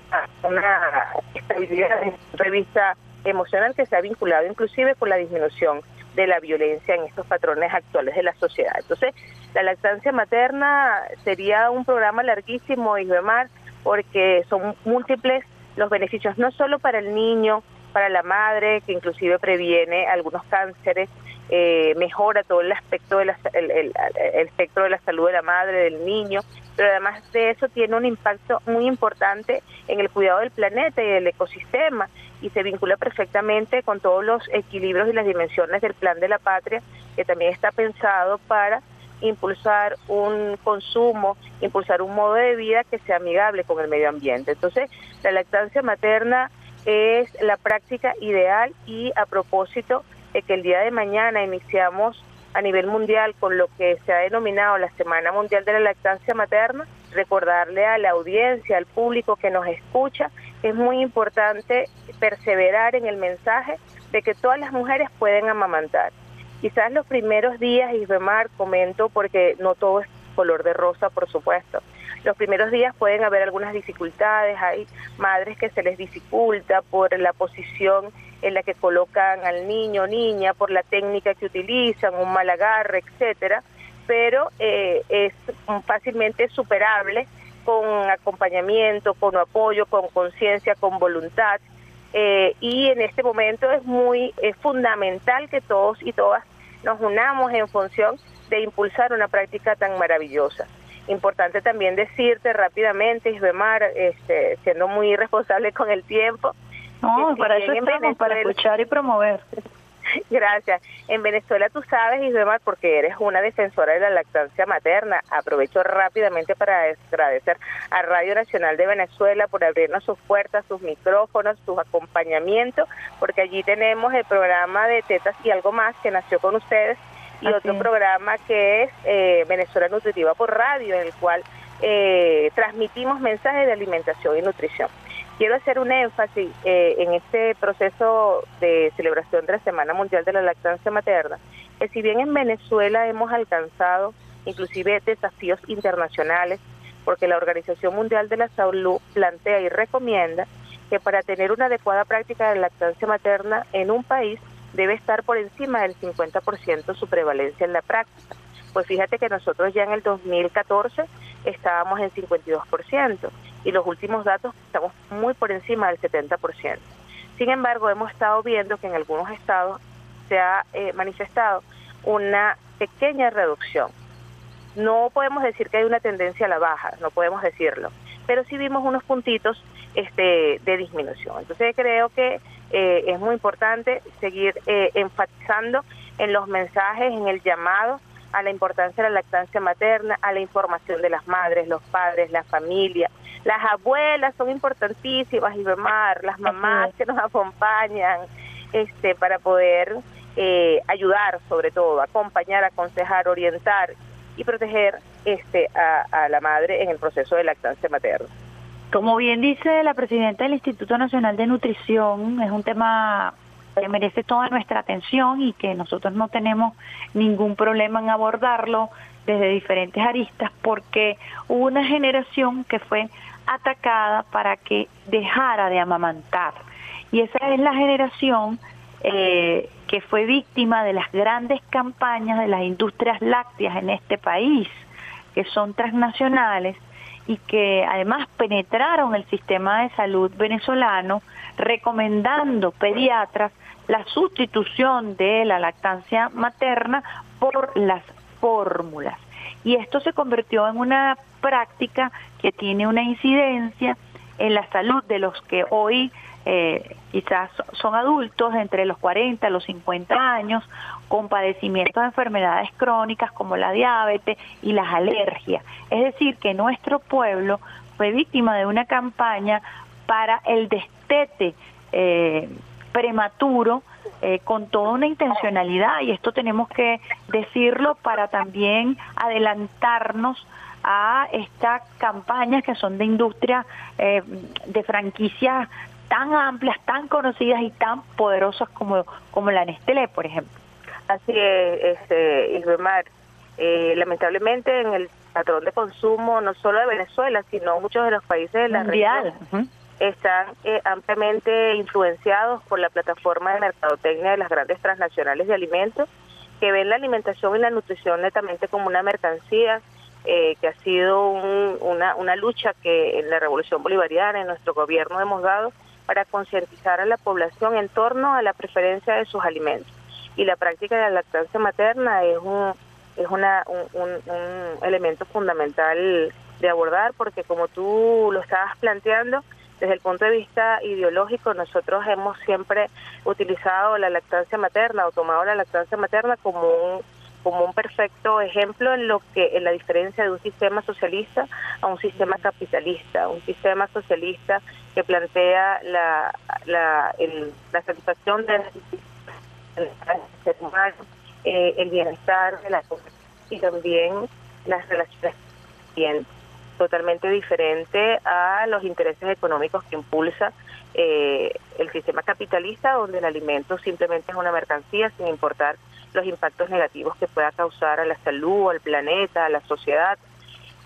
G: estabilidad en revista emocional que se ha vinculado inclusive con la disminución de la violencia en estos patrones actuales de la sociedad. Entonces, la lactancia materna sería un programa larguísimo, Isbemar, porque son múltiples los beneficios, no solo para el niño, para la madre, que inclusive previene algunos cánceres, eh, mejora todo el aspecto de el, espectro de la salud de la madre, del niño, pero además de eso tiene un impacto muy importante en el cuidado del planeta y del ecosistema y se vincula perfectamente con todos los equilibrios y las dimensiones del plan de la patria, que también está pensado para impulsar un consumo, impulsar un modo de vida que sea amigable con el medio ambiente. Entonces, la lactancia materna es la práctica ideal y a propósito que el día de mañana iniciamos a nivel mundial con lo que se ha denominado la Semana Mundial de la Lactancia Materna, recordarle a la audiencia, al público que nos escucha, es muy importante perseverar en el mensaje de que todas las mujeres pueden amamantar. Quizás los primeros días, Isbemar, comento porque no todo color de rosa, por supuesto. Los primeros días pueden haber algunas dificultades, hay madres que se les dificulta por la posición en la que colocan al niño o niña por la técnica que utilizan, un mal agarre, etcétera, pero eh, es fácilmente superable con acompañamiento, con apoyo, con conciencia, con voluntad. Eh, y en este momento es muy es fundamental que todos y todas nos unamos en función de impulsar una práctica tan maravillosa. Importante también decirte rápidamente, Isbemar, este, siendo muy responsable con el tiempo,
D: no, para eso estamos, para escuchar y promover. <laughs>
G: Gracias. En Venezuela tú sabes, Isbemar, porque eres una defensora de la lactancia materna. Aprovecho rápidamente para agradecer a Radio Nacional de Venezuela por abrirnos sus puertas, sus micrófonos, sus acompañamientos, porque allí tenemos el programa de Tetas y algo más que nació con ustedes y otro programa que es eh, Venezuela Nutritiva por Radio, en el cual eh, transmitimos mensajes de alimentación y nutrición. Quiero hacer un énfasis eh, en este proceso de celebración de la Semana Mundial de la Lactancia Materna, que si bien en Venezuela hemos alcanzado inclusive desafíos internacionales, porque la Organización Mundial de la Salud plantea y recomienda que para tener una adecuada práctica de lactancia materna en un país debe estar por encima del 50% su prevalencia en la práctica. Pues fíjate que nosotros ya en el 2014 estábamos en 52% y los últimos datos estamos muy por encima del 70%. Sin embargo, hemos estado viendo que en algunos estados se ha eh, manifestado una pequeña reducción. No podemos decir que hay una tendencia a la baja, no podemos decirlo, pero sí vimos unos puntitos este, de disminución. Entonces creo que eh, es muy importante seguir eh, enfatizando en los mensajes, en el llamado a la importancia de la lactancia materna, a la información de las madres, los padres, la familia. Las abuelas son importantísimas, Ibemar, las mamás que nos acompañan este, para poder eh, ayudar sobre todo, acompañar, aconsejar, orientar y proteger este a, a la madre en el proceso de lactancia materna.
D: Como bien dice la presidenta del Instituto Nacional de Nutrición, es un tema que merece toda nuestra atención y que nosotros no tenemos ningún problema en abordarlo desde diferentes aristas porque hubo una generación que fue atacada para que dejara de amamantar. Y esa es la generación eh, que fue víctima de las grandes campañas de las industrias lácteas en este país, que son transnacionales y que además penetraron el sistema de salud venezolano recomendando pediatras la sustitución de la lactancia materna por las fórmulas. Y esto se convirtió en una práctica que tiene una incidencia en la salud de los que hoy eh, quizás son adultos entre los 40 y los 50 años con padecimientos de enfermedades crónicas como la diabetes y las alergias. Es decir, que nuestro pueblo fue víctima de una campaña para el destete eh, prematuro eh, con toda una intencionalidad y esto tenemos que decirlo para también adelantarnos a estas campañas que son de industria eh, de franquicias tan amplias, tan conocidas y tan poderosas como, como la Nestlé, por ejemplo.
G: Así es, este, Isbemar. Eh, lamentablemente en el patrón de consumo, no solo de Venezuela, sino muchos de los países de la
D: Mundial.
G: región, están eh, ampliamente influenciados por la plataforma de mercadotecnia de las grandes transnacionales de alimentos, que ven la alimentación y la nutrición netamente como una mercancía, eh, que ha sido una, una lucha que en la revolución bolivariana, en nuestro gobierno hemos dado para concientizar a la población en torno a la preferencia de sus alimentos. Y la práctica de la lactancia materna es un, es una, un, un elemento fundamental de abordar porque como tú lo estabas planteando, desde el punto de vista ideológico, nosotros hemos siempre utilizado la lactancia materna o tomado la lactancia materna como un como un perfecto ejemplo en lo que en la diferencia de un sistema socialista a un sistema capitalista, un sistema socialista que plantea la la, la satisfacción del ser humano, eh, el bienestar de la y también las relaciones bien totalmente diferente a los intereses económicos que impulsa eh, el sistema capitalista, donde el alimento simplemente es una mercancía sin importar los impactos negativos que pueda causar a la salud, al planeta, a la sociedad.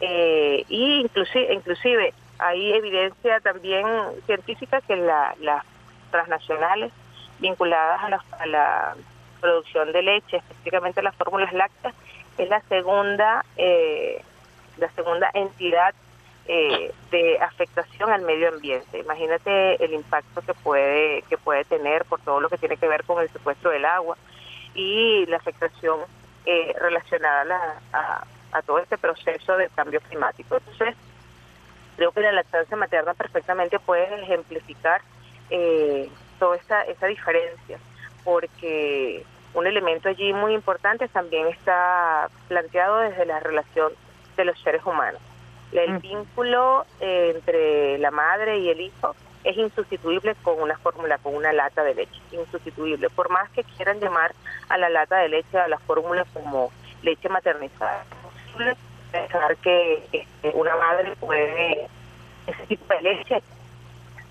G: Eh, y inclusive, inclusive hay evidencia también científica que la, las transnacionales vinculadas a la, a la producción de leche, específicamente las fórmulas lácteas, es la segunda eh, la segunda entidad eh, de afectación al medio ambiente. Imagínate el impacto que puede que puede tener por todo lo que tiene que ver con el secuestro del agua y la afectación eh, relacionada a, a, todo este proceso del cambio climático. Entonces, creo que la lactancia materna perfectamente puede ejemplificar eh, toda esa, esa diferencia, porque un elemento allí muy importante también está planteado desde la relación de los seres humanos. El vínculo eh, entre la madre y el hijo es insustituible con una fórmula, con una lata de leche, insustituible. Por más que quieran llamar a la lata de leche, a la fórmula como leche maternizada, es posible pensar que este, una madre puede, ese tipo de leche,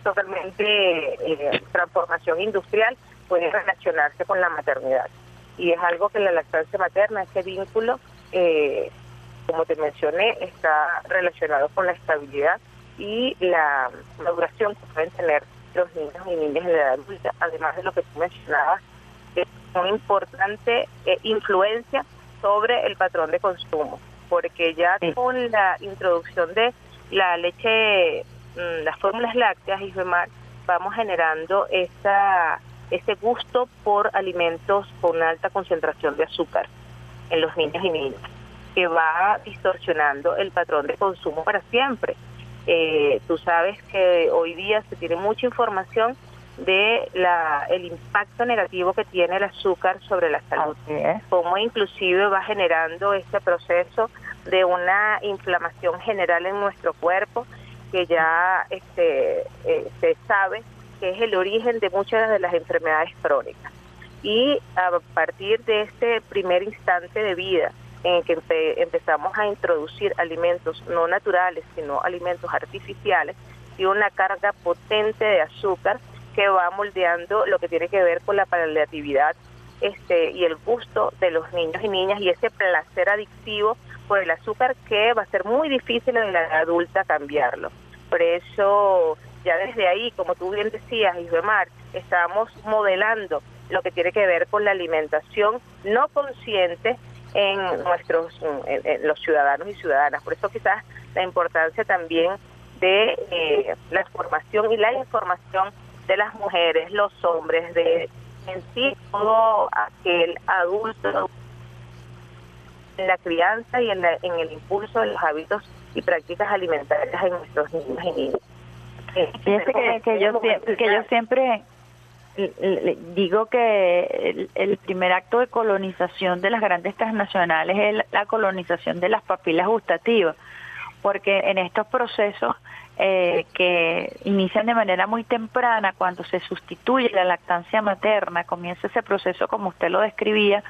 G: totalmente eh, transformación industrial, puede relacionarse con la maternidad. Y es algo que la lactancia materna, ese vínculo, eh, como te mencioné, está relacionado con la estabilidad y la maduración que pueden tener los niños y niñas en la edad adulta, además de lo que tú mencionabas, que es una importante eh, influencia sobre el patrón de consumo, porque ya con la introducción de la leche, mm, las fórmulas lácteas y demás, vamos generando esa, ese gusto por alimentos con alta concentración de azúcar en los niños y niñas que va distorsionando el patrón de consumo para siempre. Eh, tú sabes que hoy día se tiene mucha información de la, el impacto negativo que tiene el azúcar sobre la salud, cómo inclusive va generando este proceso de una inflamación general en nuestro cuerpo que ya este, eh, se sabe que es el origen de muchas de las enfermedades crónicas. Y a partir de este primer instante de vida, en que empezamos a introducir alimentos no naturales, sino alimentos artificiales, y una carga potente de azúcar que va moldeando lo que tiene que ver con la paliatividad este, y el gusto de los niños y niñas y ese placer adictivo por el azúcar que va a ser muy difícil en la adulta cambiarlo. Por eso, ya desde ahí, como tú bien decías, Isbemar, estamos modelando lo que tiene que ver con la alimentación no consciente en nuestros los ciudadanos y ciudadanas. Por eso quizás la importancia también de eh, la formación y la información de las mujeres, los hombres, de en sí todo aquel adulto en la crianza y en, en el impulso de los hábitos y prácticas alimentarias en nuestros niños y niñas.
D: Que yo siempre digo que el, primer acto de colonización de las grandes transnacionales es la colonización de las papilas gustativas, porque en estos procesos eh, que inician de manera muy temprana, cuando se sustituye la lactancia materna, comienza ese proceso como usted lo describía,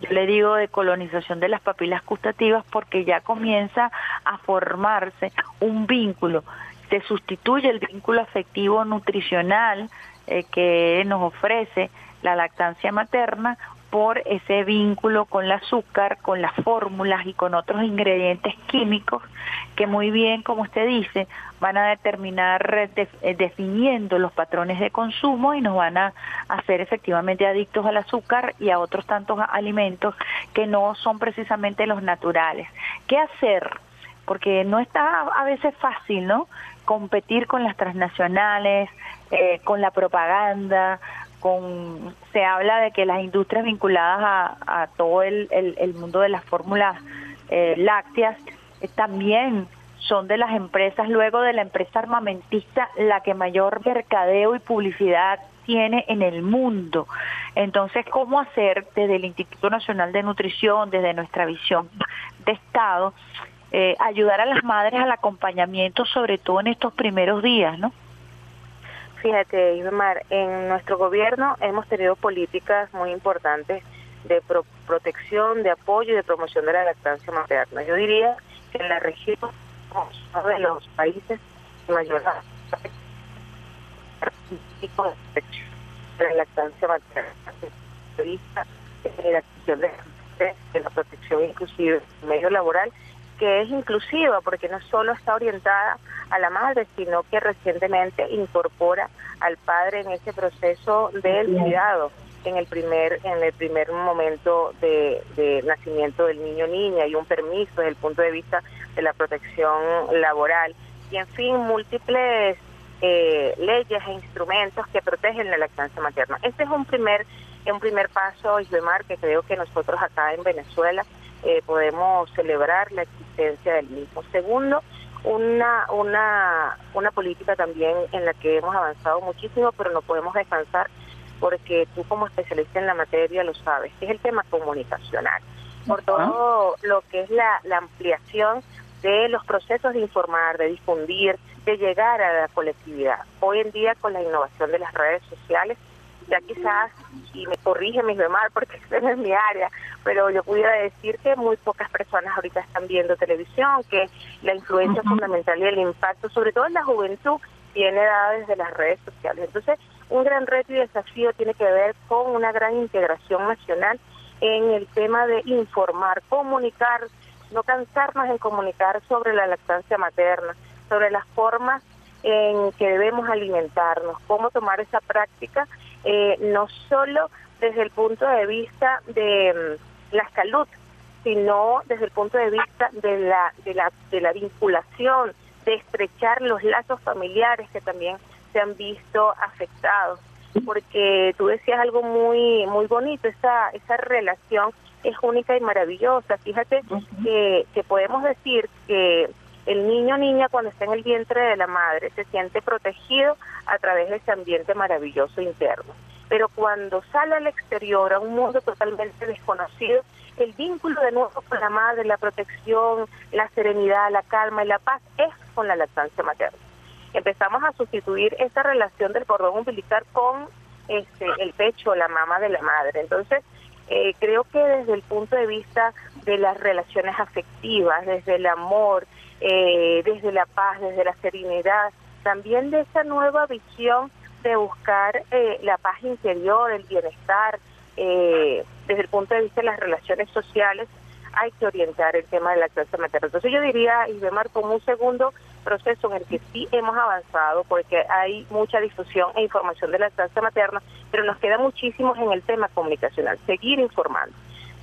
D: yo le digo de colonización de las papilas gustativas porque ya comienza a formarse un vínculo, se sustituye el vínculo afectivo nutricional eh, que nos ofrece la lactancia materna por ese vínculo con el azúcar, con las fórmulas y con otros ingredientes químicos que muy bien, como usted dice, van a determinar eh, definiendo los patrones de consumo y nos van a hacer efectivamente adictos al azúcar y a otros tantos alimentos que no son precisamente los naturales. ¿Qué hacer? Porque no está a veces fácil, ¿no? Competir con las transnacionales, eh, con la propaganda, con se habla de que las industrias vinculadas a, todo el, mundo de las fórmulas eh, lácteas eh, también son de las empresas, luego de la empresa armamentista, la que mayor mercadeo y publicidad tiene en el mundo. Entonces, ¿cómo hacer desde el Instituto Nacional de Nutrición, desde nuestra visión de Estado, ayudar a las madres al acompañamiento, sobre todo en estos primeros días, ¿no?
G: Fíjate, Ivemar, en nuestro gobierno hemos tenido políticas muy importantes de protección, de apoyo y de promoción de la lactancia materna. Yo diría que en la región uno de los países mayor de la lactancia materna, la de, de la protección inclusive medio laboral que es inclusiva porque no solo está orientada a la madre, sino que recientemente incorpora al padre en ese proceso del cuidado en el primer en el primer momento de, nacimiento del niño niña y un permiso desde el punto de vista de la protección laboral y en fin múltiples eh, leyes e instrumentos que protegen la lactancia materna. Este es un primer un primer paso, Isbemar, que creo que nosotros acá en Venezuela eh, podemos celebrar la existencia del mismo. Segundo, una, una, una política también en la que hemos avanzado muchísimo, pero no podemos descansar porque tú como especialista en la materia lo sabes, que es el tema comunicacional, por todo lo que es la, la ampliación de los procesos de informar, de difundir, de llegar a la colectividad. Hoy en día con la innovación de las redes sociales ya quizás, y me corrige mi mamá porque <laughs> esa no es mi área, pero yo pudiera decir que muy pocas personas ahorita están viendo televisión, que la influencia fundamental y el impacto, sobre todo en la juventud, viene dada desde las redes sociales. Entonces, un gran reto y desafío tiene que ver con una gran integración nacional en el tema de informar, comunicar, no cansarnos en comunicar sobre la lactancia materna, sobre las formas en que debemos alimentarnos, cómo tomar esa práctica eh, no solo desde el punto de vista de mm, la salud, sino desde el punto de vista de la, de la, de la vinculación, de estrechar los lazos familiares que también se han visto afectados. Porque tú decías algo muy muy bonito, esa, esa relación es única y maravillosa. Fíjate que, que podemos decir que el niño o niña cuando está en el vientre de la madre se siente protegido a través de ese ambiente maravilloso interno. Pero cuando sale al exterior, a un mundo totalmente desconocido, el vínculo de nuevo con la madre, la protección, la serenidad, la calma y la paz es con la lactancia materna. Empezamos a sustituir esa relación del cordón umbilical con este, el pecho, la mama de la madre. Entonces, Eh, creo que desde el punto de vista de las relaciones afectivas, desde el amor, eh, desde la paz, desde la serenidad, también de esa nueva visión de buscar eh, la paz interior, el bienestar, desde el punto de vista de las relaciones sociales, hay que orientar el tema de la lactancia materna. Entonces yo diría, y Isbemar, como un segundo proceso en el que sí hemos avanzado, porque hay mucha difusión e información de la lactancia materna, pero nos queda muchísimo en el tema comunicacional, seguir informando.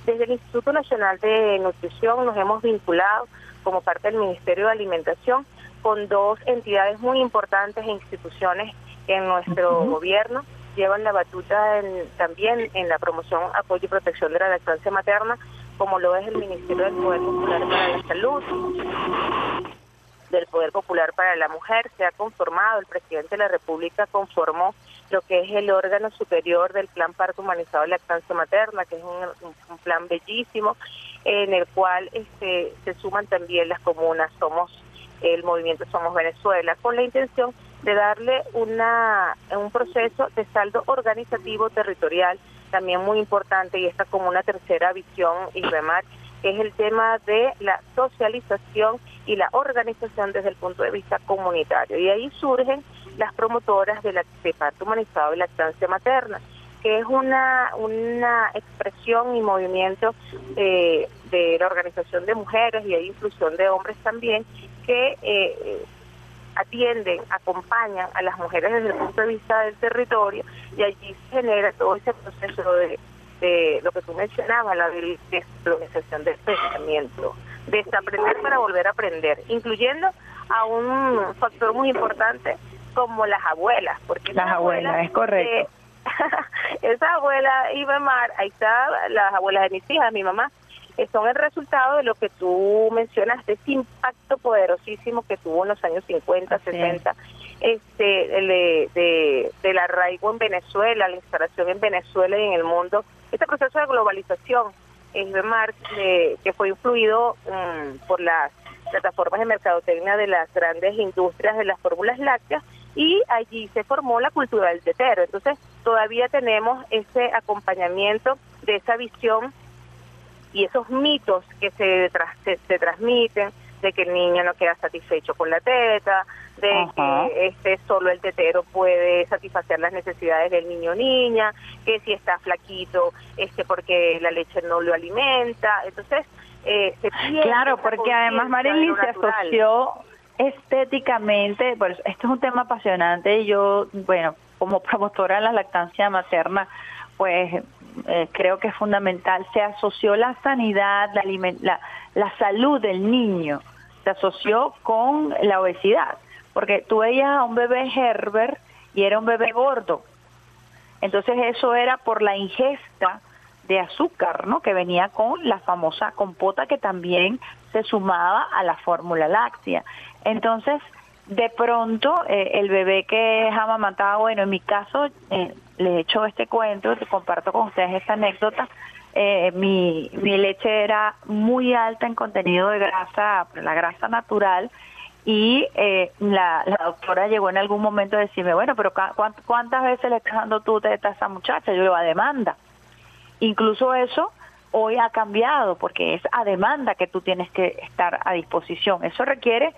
G: Desde el Instituto Nacional de Nutrición nos hemos vinculado como parte del Ministerio de Alimentación con dos entidades muy importantes e instituciones en nuestro gobierno. Llevan la batuta también en la promoción, apoyo y protección de la lactancia materna, como lo es el Ministerio del Poder Popular para la Salud, del Poder Popular para la Mujer. Se ha conformado, el presidente de la República conformó lo que es el órgano superior del Plan Parto Humanizado de Lactancia Materna, que es un, plan bellísimo, en el cual este, se suman también las comunas, somos el movimiento Somos Venezuela, con la intención de darle una, un proceso de saldo organizativo territorial también muy importante y está como una tercera visión y remar que es el tema de la socialización y la organización desde el punto de vista comunitario. Y ahí surgen las promotoras de, la, de parto humanizado y lactancia materna, que es una, una expresión y movimiento eh, de la organización de mujeres y hay inclusión de hombres también, que eh, atienden, acompañan a las mujeres desde el punto de vista del territorio y allí se genera todo ese proceso de, de lo que tú mencionabas, la descolonización del pensamiento, desaprender para volver a aprender, incluyendo a un factor muy importante como las abuelas, porque
D: las abuelas, es correcto. <laughs>
G: esa abuela Mar, ahí está las abuelas de mis hijas, mi mamá, son el resultado de lo que tú mencionaste, ese impacto poderosísimo que tuvo en los años 50, 60, este, de, de, del arraigo en Venezuela, la instalación en Venezuela y en el mundo, este proceso de globalización en Mar, que fue influido mm, por las plataformas de mercadotecnia de las grandes industrias de las fórmulas lácteas y allí se formó la cultura del tetero. Entonces todavía tenemos ese acompañamiento de esa visión y esos mitos que se, se, transmiten de que el niño no queda satisfecho con la teta, de que este solo el tetero puede satisfacer las necesidades del niño o niña, que si está flaquito, este porque la leche no lo alimenta, entonces eh, se
D: Claro, porque además Marilyn se asoció estéticamente, pues esto es un tema apasionante. Y yo, bueno, como promotora de la lactancia materna, pues eh, creo que es fundamental, se asoció la sanidad, la, la, la salud del niño, se asoció con la obesidad, porque tú veías a un bebé Herbert y era un bebé gordo, entonces eso era por la ingesta de azúcar, ¿no? Que venía con la famosa compota que también se sumaba a la fórmula láctea. Entonces, de pronto, eh, el bebé que es amamantado, bueno, en mi caso, eh, les he hecho este cuento, comparto con ustedes esta anécdota. Eh, mi, mi leche era muy alta en contenido de grasa, la grasa natural, y eh, la, la, doctora llegó en algún momento a decirme, bueno, pero ¿cuántas veces le estás dando tú a esa muchacha? Yo le digo, a demanda. Incluso eso hoy ha cambiado porque es a demanda que tú tienes que estar a disposición. Eso requiere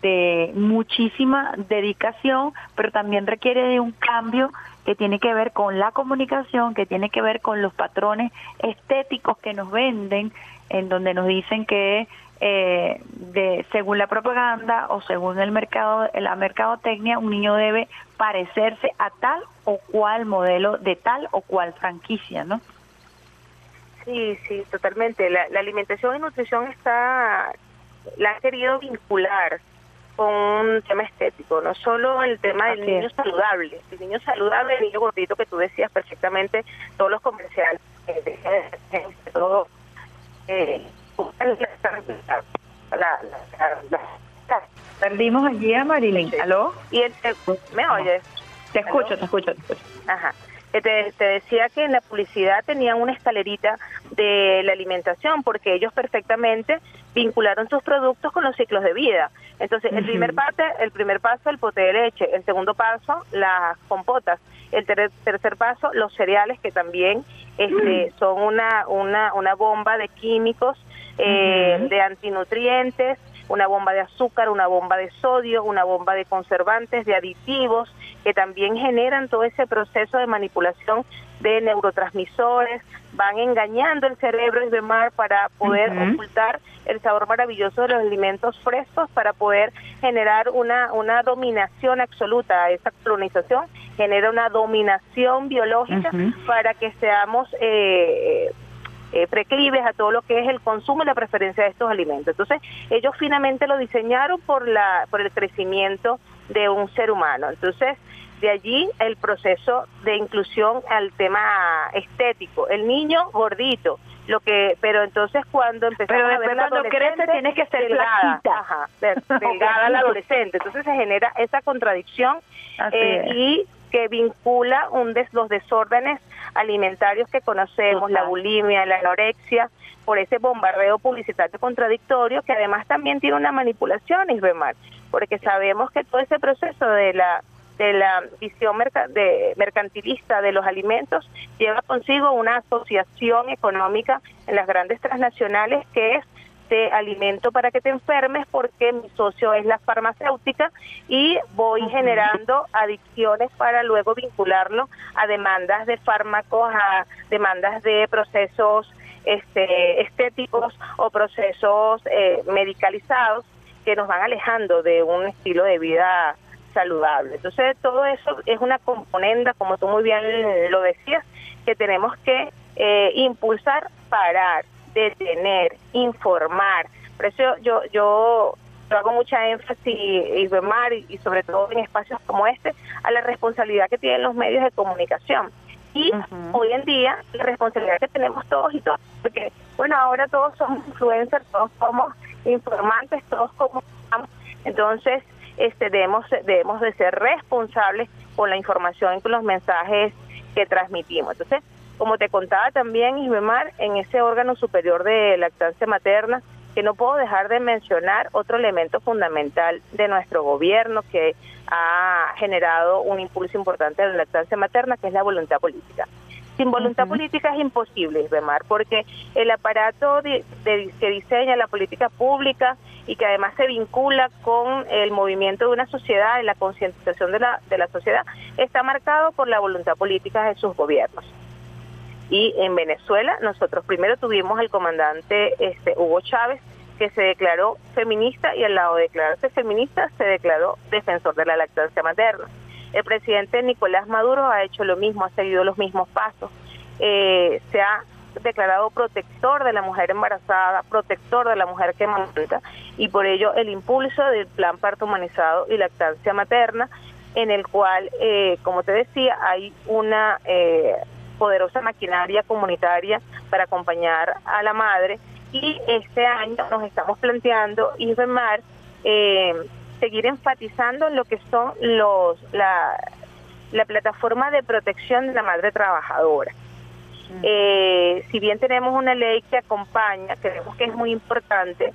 D: de muchísima dedicación, pero también requiere de un cambio que tiene que ver con la comunicación, que tiene que ver con los patrones estéticos que nos venden, en donde nos dicen que eh, de según la propaganda o según el mercado la mercadotecnia un niño debe parecerse a tal o cual modelo de tal o cual franquicia, ¿no?
G: Sí, sí, totalmente. La, la alimentación y nutrición está la ha querido vincular con un tema estético, no solo el tema del niño saludable, el niño saludable, el niño gordito que tú decías perfectamente, todos los comerciales, eh, todo, eh,
D: Perdimos allí a Marilyn, ¿aló?
G: Y ¿Me oyes?
D: Te escucho, te escucho, te escucho.
G: Ajá. Te, te, decía que en la publicidad tenían una escalerita de la alimentación porque ellos perfectamente vincularon sus productos con los ciclos de vida. Entonces, el primer parte, el primer paso, el pote de leche, el segundo paso, las compotas, el tercer paso, los cereales que también este, son una, una, una bomba de químicos, eh, de antinutrientes, una bomba de azúcar, una bomba de sodio, una bomba de conservantes, de aditivos, que también generan todo ese proceso de manipulación de neurotransmisores, van engañando el cerebro y demás para poder ocultar el sabor maravilloso de los alimentos frescos, para poder generar una, una dominación absoluta. Esa colonización genera una dominación biológica para que seamos... Eh, eh, preclives a todo lo que es el consumo y la preferencia de estos alimentos. Entonces, ellos finalmente lo diseñaron por, la, por el crecimiento de un ser humano. Entonces, de allí el proceso de inclusión al tema estético. El niño gordito, lo que pero entonces cuando empezamos
H: pero
G: a ver
H: cuando crece tienes que ser
G: delgada, ajá, <laughs> delgada la adolescente. Entonces se genera esa contradicción eh, y que vincula un des, los desórdenes alimentarios que conocemos, la bulimia, la anorexia, por ese bombardeo publicitario contradictorio que además también tiene una manipulación, Isbemar, porque sabemos que todo ese proceso de la de la visión de mercantilista de los alimentos lleva consigo una asociación económica en las grandes transnacionales que es de alimento para que te enfermes porque mi socio es la farmacéutica y voy generando adicciones para luego vincularlo a demandas de fármacos, a demandas de procesos este, estéticos o procesos eh, medicalizados que nos van alejando de un estilo de vida saludable. Entonces, todo eso es una componenda, como tú muy bien lo decías, que tenemos que eh, impulsar, parar, detener, informar. Por eso yo, yo, hago mucha énfasis, y, y sobre todo en espacios como este, a la responsabilidad que tienen los medios de comunicación. Y hoy en día, la responsabilidad que tenemos todos y todos, porque, bueno, ahora todos somos influencers, todos somos informantes, todos como... Entonces, este, debemos, debemos de ser responsables con la información y con los mensajes que transmitimos. Entonces, como te contaba también, Isbemar, en ese órgano superior de lactancia materna, que no puedo dejar de mencionar otro elemento fundamental de nuestro gobierno que ha generado un impulso importante de la lactancia materna, que es la voluntad política. Sin voluntad política es imposible, Isbemar, porque el aparato de, que diseña la política pública y que además se vincula con el movimiento de una sociedad, en la concientización de la, de la sociedad, está marcado por la voluntad política de sus gobiernos. Y en Venezuela nosotros primero tuvimos al comandante este, Hugo Chávez, que se declaró feminista y al lado de declararse feminista se declaró defensor de la lactancia materna. El presidente Nicolás Maduro ha hecho lo mismo, ha seguido los mismos pasos. Eh, se ha declarado protector de la mujer embarazada, protector de la mujer que amamanta y por ello el impulso del plan parto humanizado y lactancia materna en el cual, eh, como te decía, hay una eh, poderosa maquinaria comunitaria para acompañar a la madre y este año nos estamos planteando, IFEMAR, eh, seguir enfatizando lo que son los la, la plataforma de protección de la madre trabajadora. Mm. Eh, si bien tenemos una ley que acompaña, creemos que es muy importante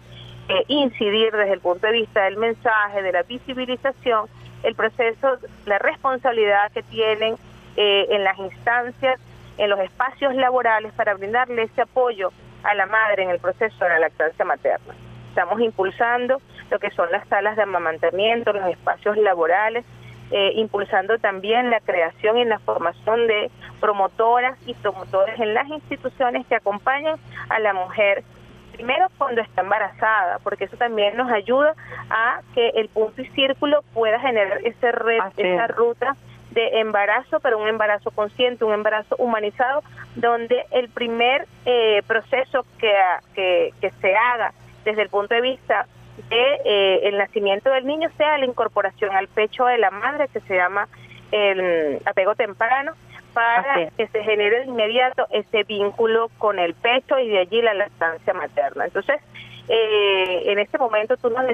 G: eh, incidir desde el punto de vista del mensaje, de la visibilización, el proceso, la responsabilidad que tienen eh, en las instancias, en los espacios laborales para brindarle ese apoyo a la madre en el proceso de la lactancia materna. Estamos impulsando lo que son las salas de amamantamiento, los espacios laborales, eh, impulsando también la creación y la formación de promotoras y promotores en las instituciones que acompañan a la mujer primero cuando está embarazada, porque eso también nos ayuda a que el punto y círculo pueda generar ese red, esa ruta de embarazo, pero un embarazo consciente, un embarazo humanizado, donde el primer eh, proceso que, que, que se haga desde el punto de vista de eh, el nacimiento del niño sea la incorporación al pecho de la madre que se llama el apego temprano para que se genere de inmediato ese vínculo con el pecho y de allí la lactancia materna. Entonces, eh, en este momento tú nos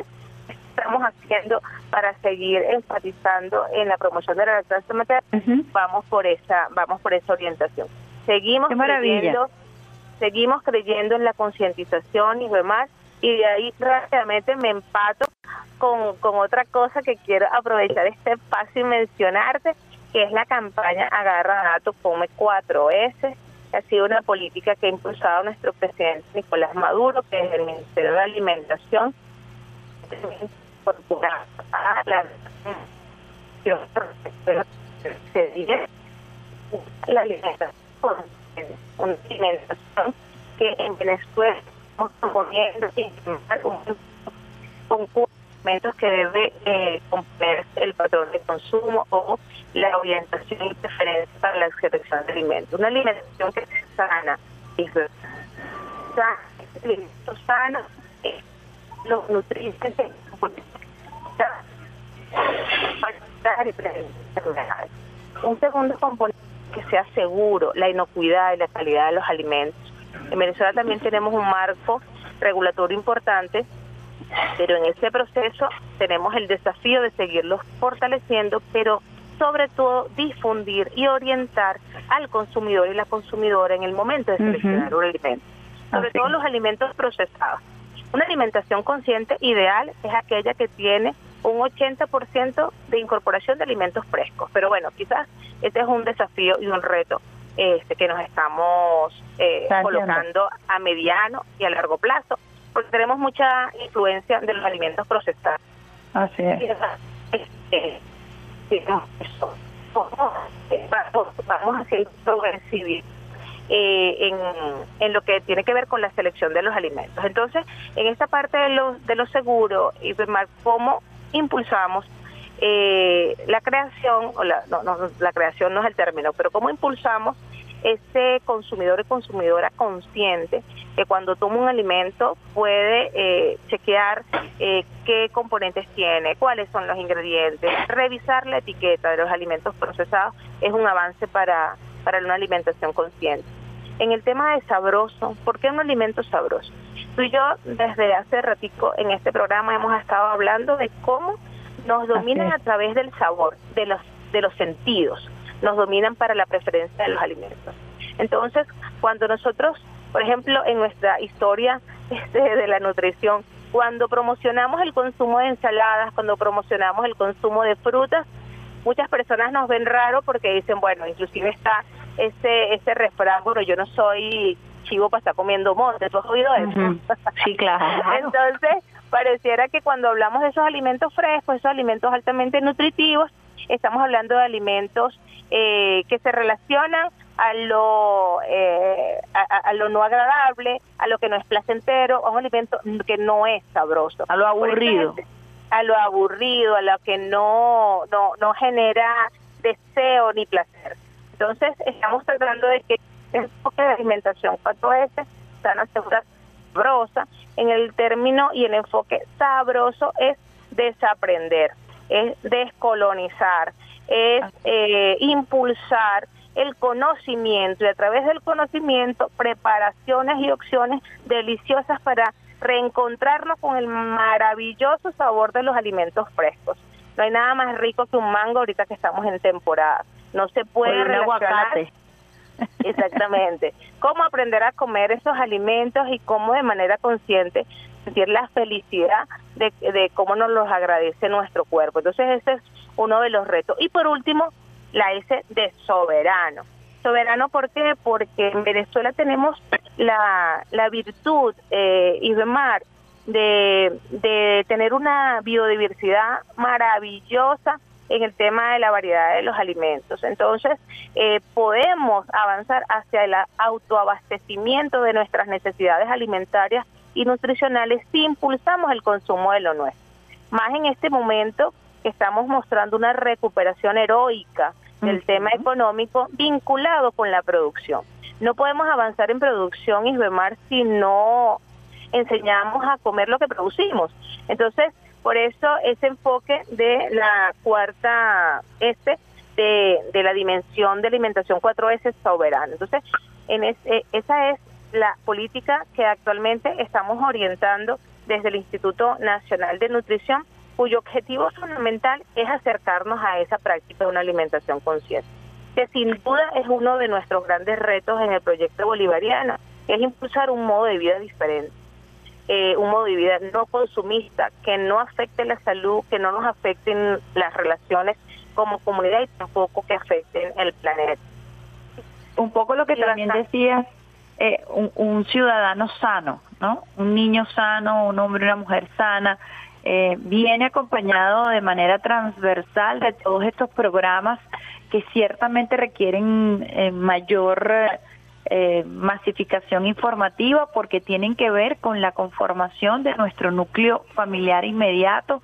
G: estamos haciendo para seguir enfatizando en la promoción de la lactancia materna, vamos por esa vamos por esa orientación. Seguimos creyendo seguimos creyendo en la concientización y demás y de ahí rápidamente me empato con, con otra cosa que quiero aprovechar este espacio y mencionarte, que es la campaña Agarra Datos Come 4S, ha sido una política que ha impulsado nuestro presidente Nicolás Maduro, que es el Ministerio de Alimentación, a la la alimentación, una alimentación que en Venezuela estamos proponiendo con elementos que debe eh, el patrón de consumo o la orientación y preferencia para la selección de alimentos. Una alimentación que sea sana y sana, alimentos sanos, eh, los nutrientes un segundo componente que sea seguro, la inocuidad y la calidad de los alimentos. En Venezuela también tenemos un marco regulatorio importante, pero en ese proceso tenemos el desafío de seguirlos fortaleciendo, pero sobre todo difundir y orientar al consumidor y la consumidora en el momento de seleccionar un alimento, sobre todo los alimentos procesados. Una alimentación consciente ideal es aquella que tiene un 80% de incorporación de alimentos frescos. Pero bueno, quizás este es un desafío y un reto este, que nos estamos eh, colocando a mediano y a largo plazo, porque tenemos mucha influencia de los alimentos procesados.
H: Así es.
G: Este, vamos haciendo progresivo eh, en, en lo que tiene que ver con la selección de los alimentos. Entonces, en esta parte de lo, de lo seguro, y cómo impulsamos eh, la creación, o la, no, no, la creación no es el término, pero cómo impulsamos ese consumidor y consumidora consciente que cuando toma un alimento puede eh, chequear eh, qué componentes tiene, cuáles son los ingredientes, revisar la etiqueta de los alimentos procesados es un avance para, para una alimentación consciente. En el tema de sabroso, ¿por qué un alimento sabroso? Tú y yo desde hace ratico en este programa hemos estado hablando de cómo nos dominan a través del sabor, de los, de los sentidos, nos dominan para la preferencia de los alimentos. Entonces, cuando nosotros, por ejemplo, en nuestra historia <laughs> este, de la nutrición, cuando promocionamos el consumo de ensaladas, cuando promocionamos el consumo de frutas, muchas personas nos ven raro porque dicen, bueno, inclusive está ese, ese refrán, bueno, yo no soy chivo para estar comiendo monte. ¿Tú has oído eso?
H: Sí, claro. <laughs>
G: Entonces, pareciera que cuando hablamos de esos alimentos frescos, esos alimentos altamente nutritivos, estamos hablando de alimentos eh, que se relacionan a lo eh, a, lo no agradable, a lo que no es placentero, a un alimento que no es sabroso,
H: a lo aburrido,
G: a lo aburrido, a lo que no no no genera deseo ni placer. Entonces estamos tratando de que enfoque de alimentación 4S, sana, segura, sabrosa. En el término y el enfoque sabroso es desaprender, es descolonizar, es eh, impulsar el conocimiento y a través del conocimiento preparaciones y opciones deliciosas para reencontrarnos con el maravilloso sabor de los alimentos frescos. No hay nada más rico que un mango ahorita que estamos en temporada. No se puede relacionar Exactamente. Cómo aprender a comer esos alimentos y cómo de manera consciente sentir la felicidad de, de cómo nos los agradece nuestro cuerpo. Entonces ese es uno de los retos. Y por último, la S de soberano. Soberano, ¿por qué? Porque en Venezuela tenemos la, la virtud, eh, Ibemar, de, de tener una biodiversidad maravillosa en el tema de la variedad de los alimentos. Entonces, eh, podemos avanzar hacia el autoabastecimiento de nuestras necesidades alimentarias y nutricionales si impulsamos el consumo de lo nuestro. Más en este momento que estamos mostrando una recuperación heroica del tema económico vinculado con la producción. No podemos avanzar en producción, Isbemar, si no enseñamos a comer lo que producimos. Entonces, por eso ese enfoque de la cuarta S de, de la dimensión de alimentación 4S soberana. Entonces, en eh, esa es la política que actualmente estamos orientando desde el Instituto Nacional de Nutrición, cuyo objetivo fundamental es acercarnos a esa práctica de una alimentación consciente, que sin duda es uno de nuestros grandes retos en el proyecto bolivariano, es impulsar un modo de vida diferente eh, un modo de vida no consumista, que no afecte la salud, que no nos afecten las relaciones como comunidad y tampoco que afecten el planeta.
D: Un poco lo que también decías, eh, un, ciudadano sano, ¿no? Un niño sano, un hombre, una mujer sana, eh, viene acompañado de manera transversal de todos estos programas que ciertamente requieren mayor eh, masificación informativa porque tienen que ver con la conformación de nuestro núcleo familiar inmediato,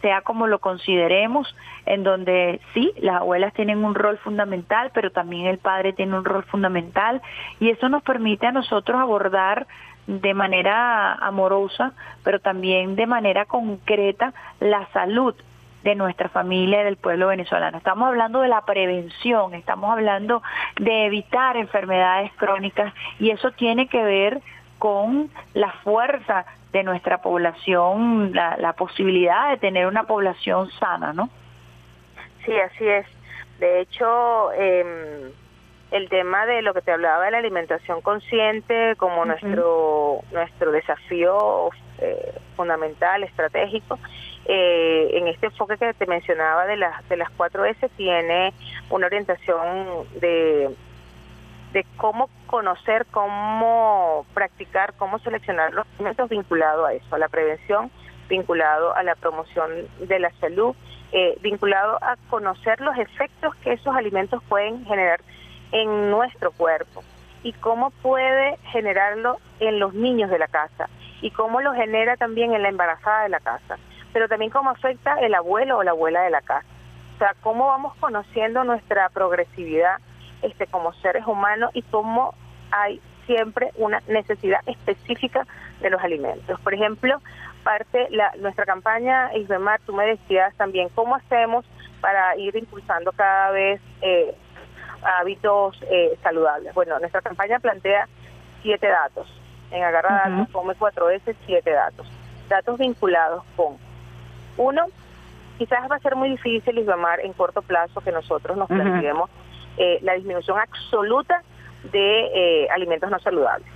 D: sea como lo consideremos, en donde sí, las abuelas tienen un rol fundamental, pero también el padre tiene un rol fundamental y eso nos permite a nosotros abordar de manera amorosa, pero también de manera concreta la salud de nuestra familia y del pueblo venezolano. Estamos hablando de la prevención, estamos hablando de evitar enfermedades crónicas y eso tiene que ver con la fuerza de nuestra población, la, posibilidad de tener una población sana, ¿no?
G: Sí, así es. De hecho, em, el tema de lo que te hablaba de la alimentación consciente como nuestro nuestro desafío eh, fundamental, estratégico, eh, en este enfoque que te mencionaba de las, de las cuatro S tiene una orientación de, de cómo conocer, cómo practicar, cómo seleccionar los alimentos vinculado a eso, a la prevención, vinculado a la promoción de la salud, eh, vinculado a conocer los efectos que esos alimentos pueden generar en nuestro cuerpo y cómo puede generarlo en los niños de la casa y cómo lo genera también en la embarazada de la casa pero también cómo afecta el abuelo o la abuela de la casa. O sea, cómo vamos conociendo nuestra progresividad este, como seres humanos y cómo hay siempre una necesidad específica de los alimentos. Por ejemplo, parte la, nuestra campaña, Isbemar, tú me decías también cómo hacemos para ir impulsando cada vez eh, hábitos eh, saludables. Bueno, nuestra campaña plantea siete datos. En Agarra Datos, come 4S, siete datos. Datos vinculados con uno, quizás va a ser muy difícil, Isbamar, en corto plazo que nosotros nos planteemos eh, la disminución absoluta de eh, alimentos no saludables.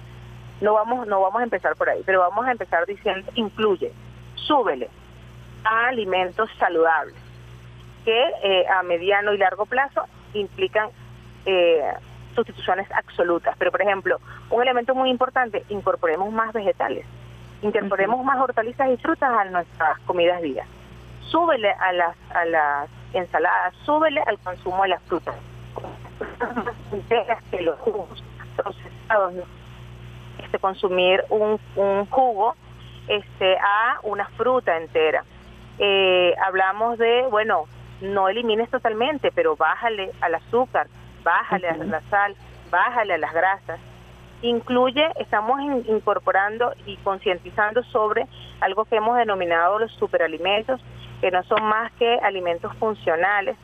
G: No vamos, no vamos a empezar por ahí, pero vamos a empezar diciendo, incluye, súbele a alimentos saludables, que eh, a mediano y largo plazo implican sustituciones absolutas. Pero, por ejemplo, un elemento muy importante, incorporemos más vegetales incorporemos más hortalizas y frutas a nuestras comidas días. Súbele a las, a las ensaladas, súbele al consumo de las frutas. que los jugos procesados, este, consumir un, un jugo este, a una fruta entera. Eh, hablamos de, bueno, no elimines totalmente, pero bájale al azúcar, bájale a la sal, bájale a las grasas incluye, estamos incorporando y concientizando sobre algo que hemos denominado los superalimentos, que no son más que alimentos funcionales,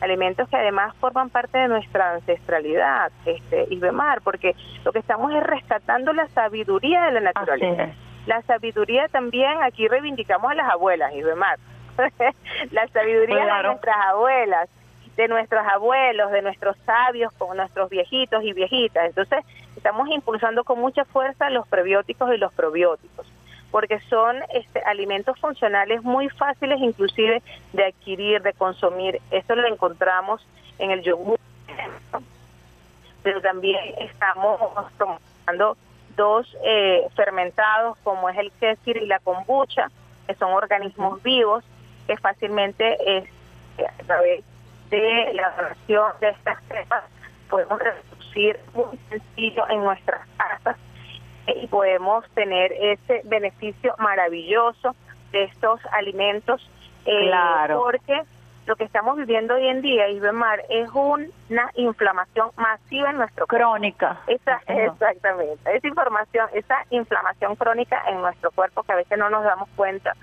G: alimentos que además forman parte de nuestra ancestralidad, este, Ibemar, porque lo que estamos es rescatando la sabiduría de la naturaleza. La sabiduría también, aquí reivindicamos a las abuelas, Ibemar, <laughs> la sabiduría de nuestras abuelas, de nuestros abuelos, de nuestros sabios, con nuestros viejitos y viejitas. Entonces, estamos impulsando con mucha fuerza los prebióticos y los probióticos, porque son este, alimentos funcionales muy fáciles inclusive de adquirir, de consumir. Esto lo encontramos en el yogur, pero también estamos promoviendo dos eh, fermentados como es el kéfir y la kombucha, que son organismos vivos que fácilmente es, través de la donación de estas cepas podemos reducir muy sencillo en nuestras casas y podemos tener ese beneficio maravilloso de estos alimentos
D: eh, claro.
G: porque lo que estamos viviendo hoy en día, Isbemar, es una inflamación masiva en nuestro
D: cuerpo. Crónica.
G: Esa, exactamente. Esa información, esa inflamación crónica en nuestro cuerpo que a veces no nos damos cuenta,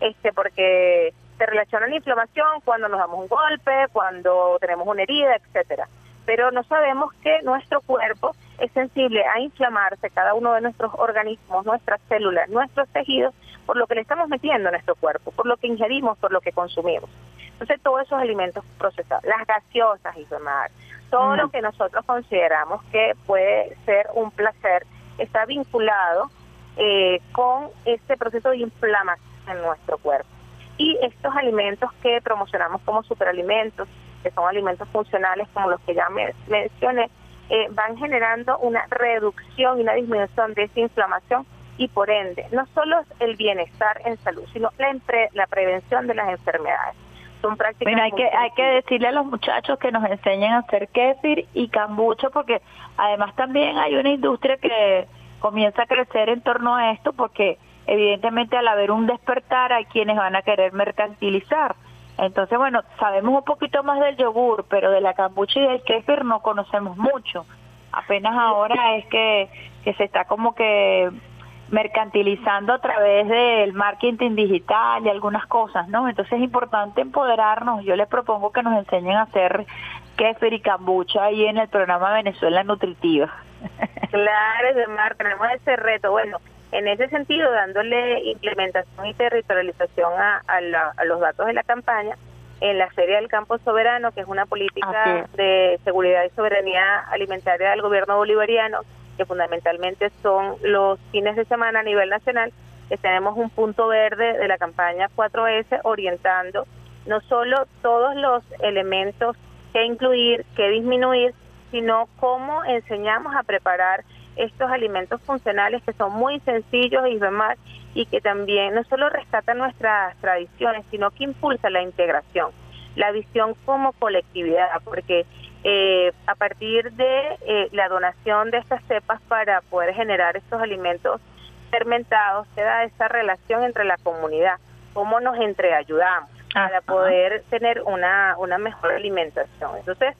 G: este, porque se relaciona la inflamación cuando nos damos un golpe, cuando tenemos una herida, etcétera. Pero no sabemos que nuestro cuerpo es sensible a inflamarse cada uno de nuestros organismos, nuestras células, nuestros tejidos, por lo que le estamos metiendo a nuestro cuerpo, por lo que ingerimos, por lo que consumimos. Entonces, todos esos alimentos procesados, las gaseosas, y demás, todo lo que nosotros consideramos que puede ser un placer, está vinculado eh, con este proceso de inflamación en nuestro cuerpo. Y estos alimentos que promocionamos como superalimentos, que son alimentos funcionales como los que ya me mencioné, eh, van generando una reducción y una disminución de esa inflamación y por ende no solo el bienestar en salud, sino la, la prevención de las enfermedades. Son prácticas
D: hay que hay que decirle a los muchachos que nos enseñen a hacer kéfir y cambucho porque además también hay una industria que comienza a crecer en torno a esto porque evidentemente al haber un despertar hay quienes van a querer mercantilizar. Entonces, bueno, sabemos un poquito más del yogur, pero de la cambucha y del kéfir no conocemos mucho. Apenas ahora es que, que se está como que mercantilizando a través del marketing digital y algunas cosas, ¿no? Entonces es importante empoderarnos. Yo les propongo que nos enseñen a hacer kéfir y cambucha ahí en el programa Venezuela Nutritiva.
G: Claro, Mar, tenemos ese reto. Bueno, en ese sentido, dándole implementación y territorialización a, a, los datos de la campaña, en la Feria del Campo Soberano, que es una política de seguridad y soberanía alimentaria del gobierno bolivariano, que fundamentalmente son los fines de semana a nivel nacional, que tenemos un punto verde de la campaña 4S orientando no solo todos los elementos que incluir, que disminuir, sino cómo enseñamos a preparar estos alimentos funcionales que son muy sencillos y demás y que también no solo rescatan nuestras tradiciones, sino que impulsa la integración, la visión como colectividad, porque eh, a partir de eh, la donación de estas cepas para poder generar estos alimentos fermentados, se da esa relación entre la comunidad, cómo nos entreayudamos para poder tener una, una mejor alimentación. Entonces,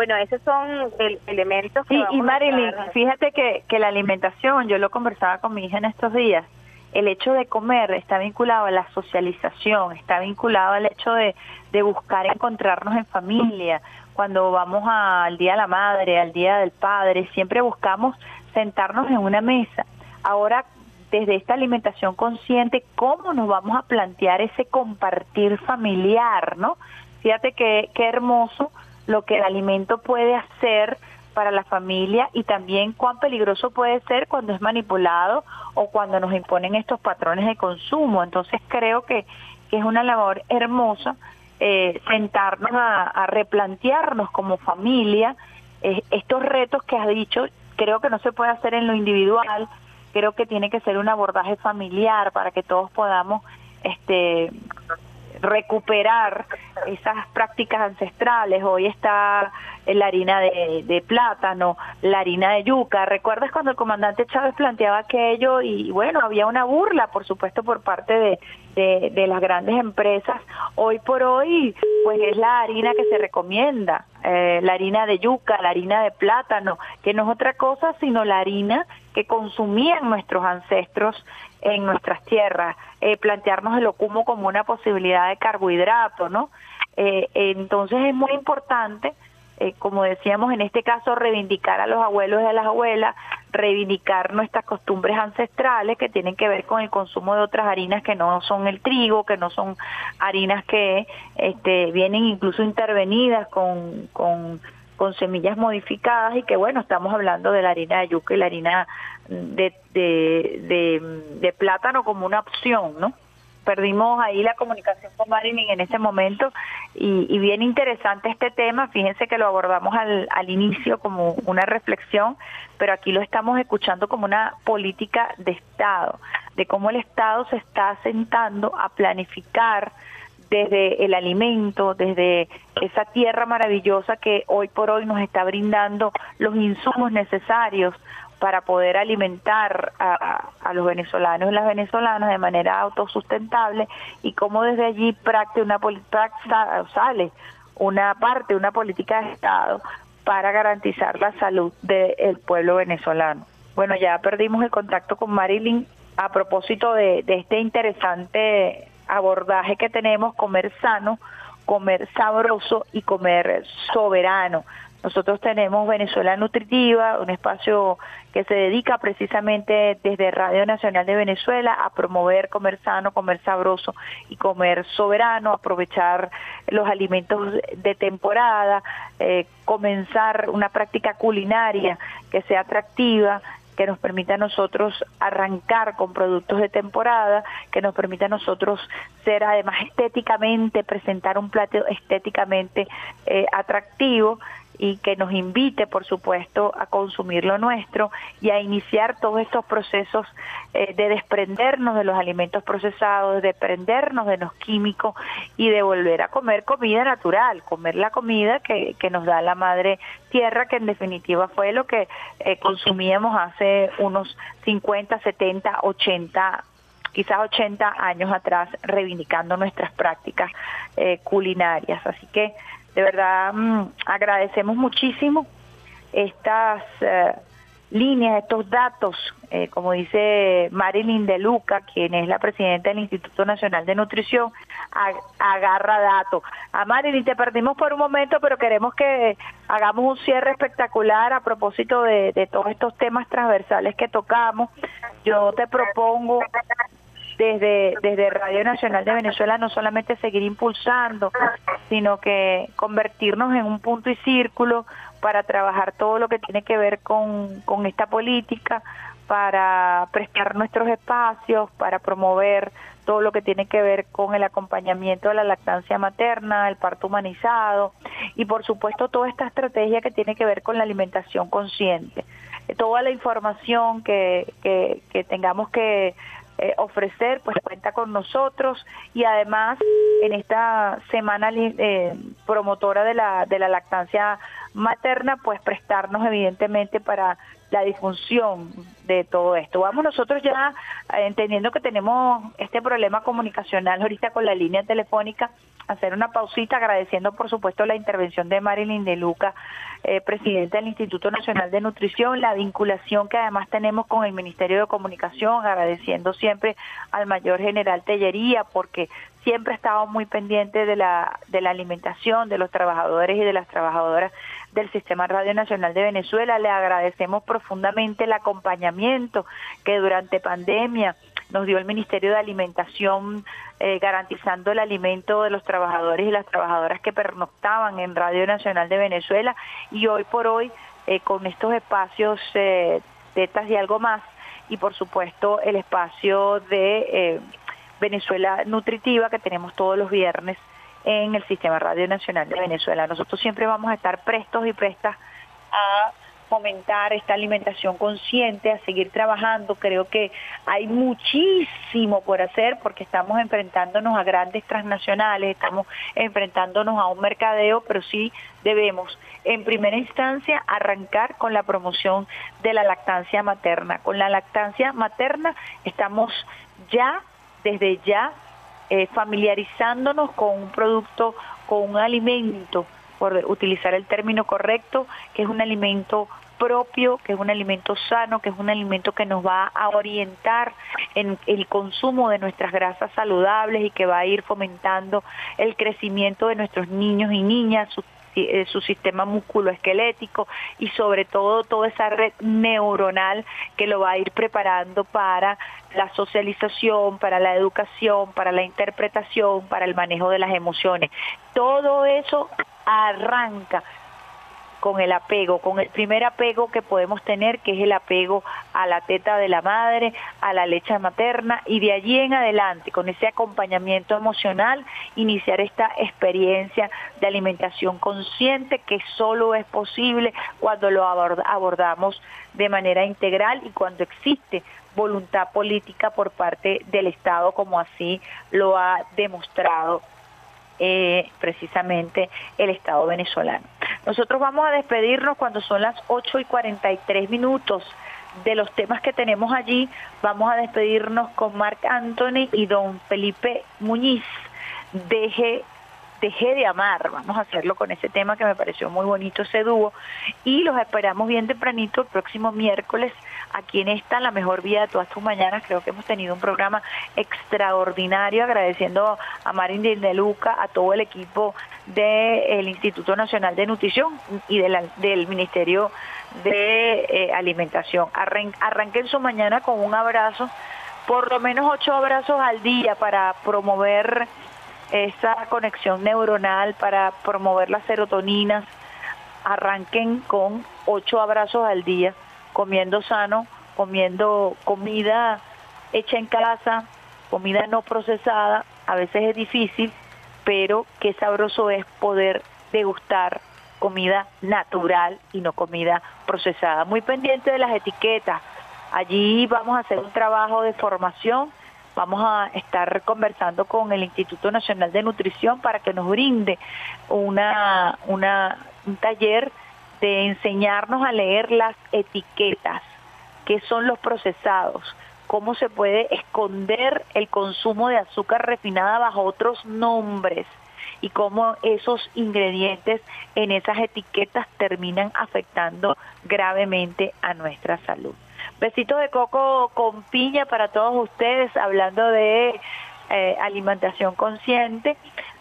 G: bueno, esos son el, elementos
D: que... Sí, y Marilyn, fíjate que, que la alimentación, yo lo conversaba con mi hija en estos días, el hecho de comer está vinculado a la socialización, está vinculado al hecho de, de buscar encontrarnos en familia. Cuando vamos al Día de la Madre, al Día del Padre, siempre buscamos sentarnos en una mesa. Ahora, desde esta alimentación consciente, ¿cómo nos vamos a plantear ese compartir familiar, no? Fíjate que qué hermoso lo que el alimento puede hacer para la familia y también cuán peligroso puede ser cuando es manipulado o cuando nos imponen estos patrones de consumo. Entonces creo que, es una labor hermosa eh, sentarnos a, replantearnos como familia eh, estos retos que has dicho. Creo que no se puede hacer en lo individual, creo que tiene que ser un abordaje familiar para que todos podamos este recuperar esas prácticas ancestrales. Hoy está la harina de, plátano, la harina de yuca. ¿Recuerdas cuando el comandante Chávez planteaba aquello? Y bueno, había una burla, por supuesto, por parte de, de, las grandes empresas. Hoy por hoy, pues es la harina que se recomienda, eh, la harina de yuca, la harina de plátano, que no es otra cosa sino la harina que consumían nuestros ancestros en nuestras tierras, eh, plantearnos el ocumo como una posibilidad de carbohidrato, ¿no? Eh, entonces es muy importante, eh, como decíamos en este caso, reivindicar a los abuelos y a las abuelas, reivindicar nuestras costumbres ancestrales que tienen que ver con el consumo de otras harinas que no son el trigo, que no son harinas que este, vienen incluso intervenidas con, con con semillas modificadas y que bueno, estamos hablando de la harina de yuca y la harina de, de, plátano como una opción, ¿no? Perdimos ahí la comunicación con Marilyn en ese momento y, bien interesante este tema, fíjense que lo abordamos al, al inicio como una reflexión, pero aquí lo estamos escuchando como una política de Estado, de cómo el Estado se está sentando a planificar desde el alimento, desde esa tierra maravillosa que hoy por hoy nos está brindando los insumos necesarios para poder alimentar a, los venezolanos y las venezolanas de manera autosustentable y cómo desde allí práctica una sale una parte, una política de Estado para garantizar la salud del pueblo venezolano. Bueno, ya perdimos el contacto con Marilyn a propósito de este interesante abordaje que tenemos, comer sano, comer sabroso y comer soberano. Nosotros tenemos Venezuela Nutritiva, un espacio que se dedica precisamente desde Radio Nacional de Venezuela a promover comer sano, comer sabroso y comer soberano, aprovechar los alimentos de temporada, eh, comenzar una práctica culinaria que sea atractiva, que nos permita a nosotros arrancar con productos de temporada, que nos permita a nosotros ser además estéticamente, presentar un plato estéticamente eh, atractivo y que nos invite, por supuesto, a consumir lo nuestro y a iniciar todos estos procesos eh, de desprendernos de los alimentos procesados, de desprendernos de los químicos y de volver a comer comida natural, comer la comida que, que nos da la madre tierra, que en definitiva fue lo que eh, consumíamos hace unos 50, 70, 80 quizás 80 años atrás, reivindicando nuestras prácticas eh, culinarias. Así que de verdad, mm, agradecemos muchísimo estas eh, líneas, estos datos, eh, como dice Marilyn De Luca, quien es la presidenta del Instituto Nacional de Nutrición, agarra datos. A Marilyn te perdimos por un momento, pero queremos que hagamos un cierre espectacular a propósito de, de todos estos temas transversales que tocamos. Yo te propongo desde, desde Radio Nacional de Venezuela no solamente seguir impulsando, sino que convertirnos en un punto y círculo para trabajar todo lo que tiene que ver con, con esta política, para prestar nuestros espacios, para promover todo lo que tiene que ver con el acompañamiento de la lactancia materna, el parto humanizado y por supuesto toda esta estrategia que tiene que ver con la alimentación consciente. Toda la información que, que, que tengamos que eh, ofrecer, pues cuenta con nosotros y además en esta semana eh, promotora de la, de la lactancia materna, pues prestarnos evidentemente para la disfunción de todo esto. Vamos nosotros ya eh, entendiendo que tenemos este problema comunicacional ahorita con la línea telefónica, hacer una pausita agradeciendo por supuesto la intervención de Marilyn de Luca, eh, presidenta del Instituto Nacional de Nutrición, la vinculación que además tenemos con el Ministerio de Comunicación, agradeciendo siempre al mayor general Tellería porque siempre ha estado muy pendiente de la, de la alimentación de los trabajadores y de las trabajadoras del Sistema Radio Nacional de Venezuela. Le agradecemos profundamente el acompañamiento que durante pandemia nos dio el Ministerio de Alimentación eh, garantizando el alimento de los trabajadores y las trabajadoras que pernoctaban en Radio Nacional de Venezuela y hoy por hoy eh, con estos espacios eh, tetas y algo más y por supuesto el espacio de Venezuela Nutritiva que tenemos todos los viernes en el Sistema Radio Nacional de Venezuela. Nosotros siempre vamos a estar prestos y prestas a fomentar esta alimentación consciente, a seguir trabajando. Creo que hay muchísimo por hacer porque estamos enfrentándonos a grandes transnacionales, estamos enfrentándonos a un mercadeo, pero sí debemos en primera instancia arrancar con la promoción de la lactancia materna. Con la lactancia materna estamos ya, desde ya, eh, familiarizándonos con un producto, con un alimento, por utilizar el término correcto, que es un alimento propio, que es un alimento sano, que es un alimento que nos va a orientar en el consumo de nuestras grasas saludables y que va a ir fomentando el crecimiento de nuestros niños y niñas, su sistema musculoesquelético y sobre todo toda esa red neuronal que lo va a ir preparando para la socialización, para la educación, para la interpretación, para el manejo de las emociones. Todo eso arranca con el apego, con el primer apego que podemos tener, que es el apego a la teta de la madre, a la leche materna, y de allí en adelante, con ese acompañamiento emocional, iniciar esta experiencia de alimentación consciente que solo es posible cuando lo abordamos de manera integral y cuando existe voluntad política por parte del Estado, como así lo ha demostrado eh, precisamente el Estado venezolano. Nosotros vamos a despedirnos cuando son las 8 y 43 minutos de los temas que tenemos allí. Vamos a despedirnos con Marc Anthony y don Felipe Muñiz. Deje Dejé de amar, vamos a hacerlo con ese tema que me pareció muy bonito ese dúo y los esperamos bien tempranito el próximo miércoles aquí en esta, la mejor vía de todas tus mañanas. Creo que hemos tenido un programa extraordinario, agradeciendo a Marín de Luca, a todo el equipo del Instituto Nacional de Nutrición y del Ministerio de eh, Alimentación. arranquen su mañana con un abrazo, por lo menos ocho abrazos al día para promover esa conexión neuronal, para promover las serotoninas. Arranquen con ocho abrazos al día comiendo sano, comiendo comida hecha en casa, comida no procesada, a veces es difícil, pero qué sabroso es poder degustar comida natural y no comida procesada. Muy pendiente de las etiquetas. Allí vamos a hacer un trabajo de formación. Vamos a estar conversando con el Instituto Nacional de Nutrición para que nos brinde una, una, un taller de enseñarnos a leer las etiquetas, qué son los procesados, cómo se puede esconder el consumo de azúcar refinada bajo otros nombres y cómo esos ingredientes en esas etiquetas terminan afectando gravemente a nuestra salud. Besito de coco con piña para todos ustedes, hablando de eh, alimentación consciente.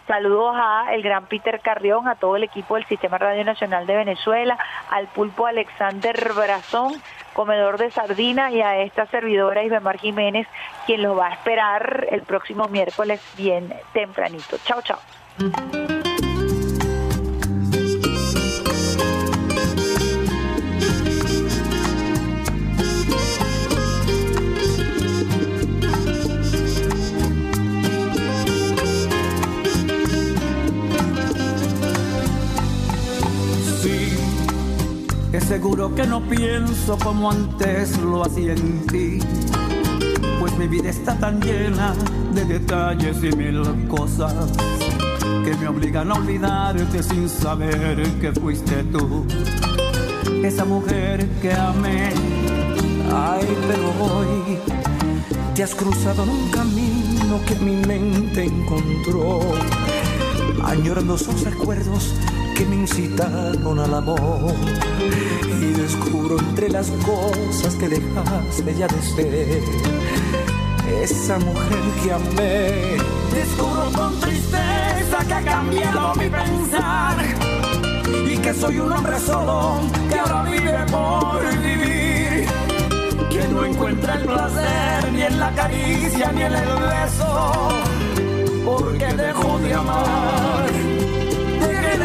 D: Saludos a el gran Peter Carrión, a todo el equipo del Sistema Radio Nacional de Venezuela, al pulpo Alexander Brazón, comedor de sardina, y a esta servidora Isbemar Jiménez, quien los va a esperar el próximo miércoles bien tempranito. Chao, chao.
I: Seguro que no pienso como antes lo hacía en ti. Pues mi vida está tan llena de detalles y mil cosas que me obligan a olvidarte sin saber que fuiste tú. Esa mujer que amé, ay, pero hoy te has cruzado en un camino que mi mente encontró, añorando esos recuerdos que me incitaron al amor. Y descubro entre las cosas que dejaste ya de ser, esa mujer que amé. Descubro con tristeza que ha cambiado mi pensar y que soy un hombre solo que ahora vive por vivir. Que no encuentra el placer ni en la caricia ni en el beso, porque dejó de amar.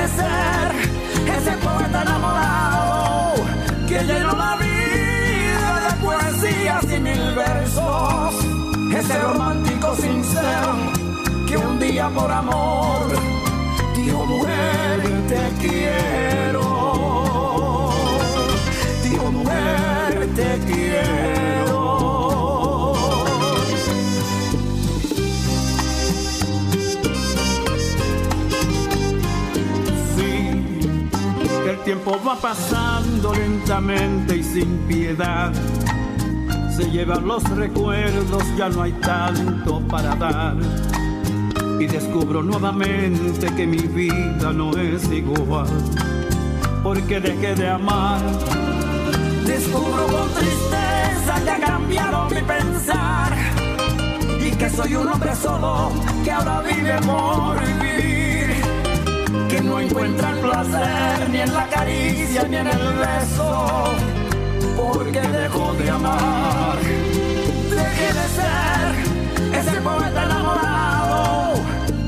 I: Ese poeta enamorado que llenó la vida de poesías y mil versos. Ese romántico sincero que un día por amor dijo mujer te quiero. Tiempo va pasando lentamente y sin piedad. Se llevan los recuerdos, ya no hay tanto para dar. Y descubro nuevamente que mi vida no es igual. Porque dejé de amar. Descubro con tristeza que ha cambiado mi pensar. Y que soy un hombre solo que ahora vive por vivir. Que no encuentra el placer ni en la caricia ni en el beso. Porque dejó de amar. Dejé de ser ese poeta enamorado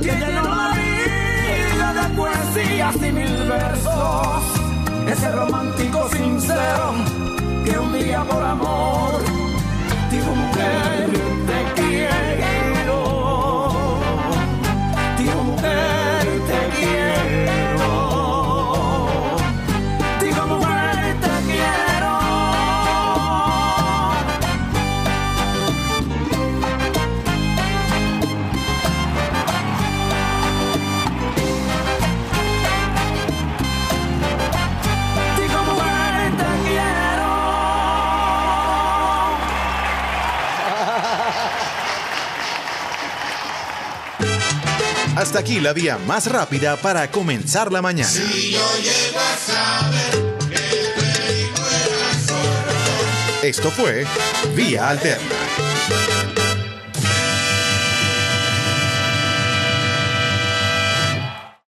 I: que llenó la vida de poesías y mil versos. Ese romántico sincero que un día por amor dijo mujer te quiero.
B: Hasta aquí la vía más rápida para comenzar la mañana. Esto fue Vía Alterna.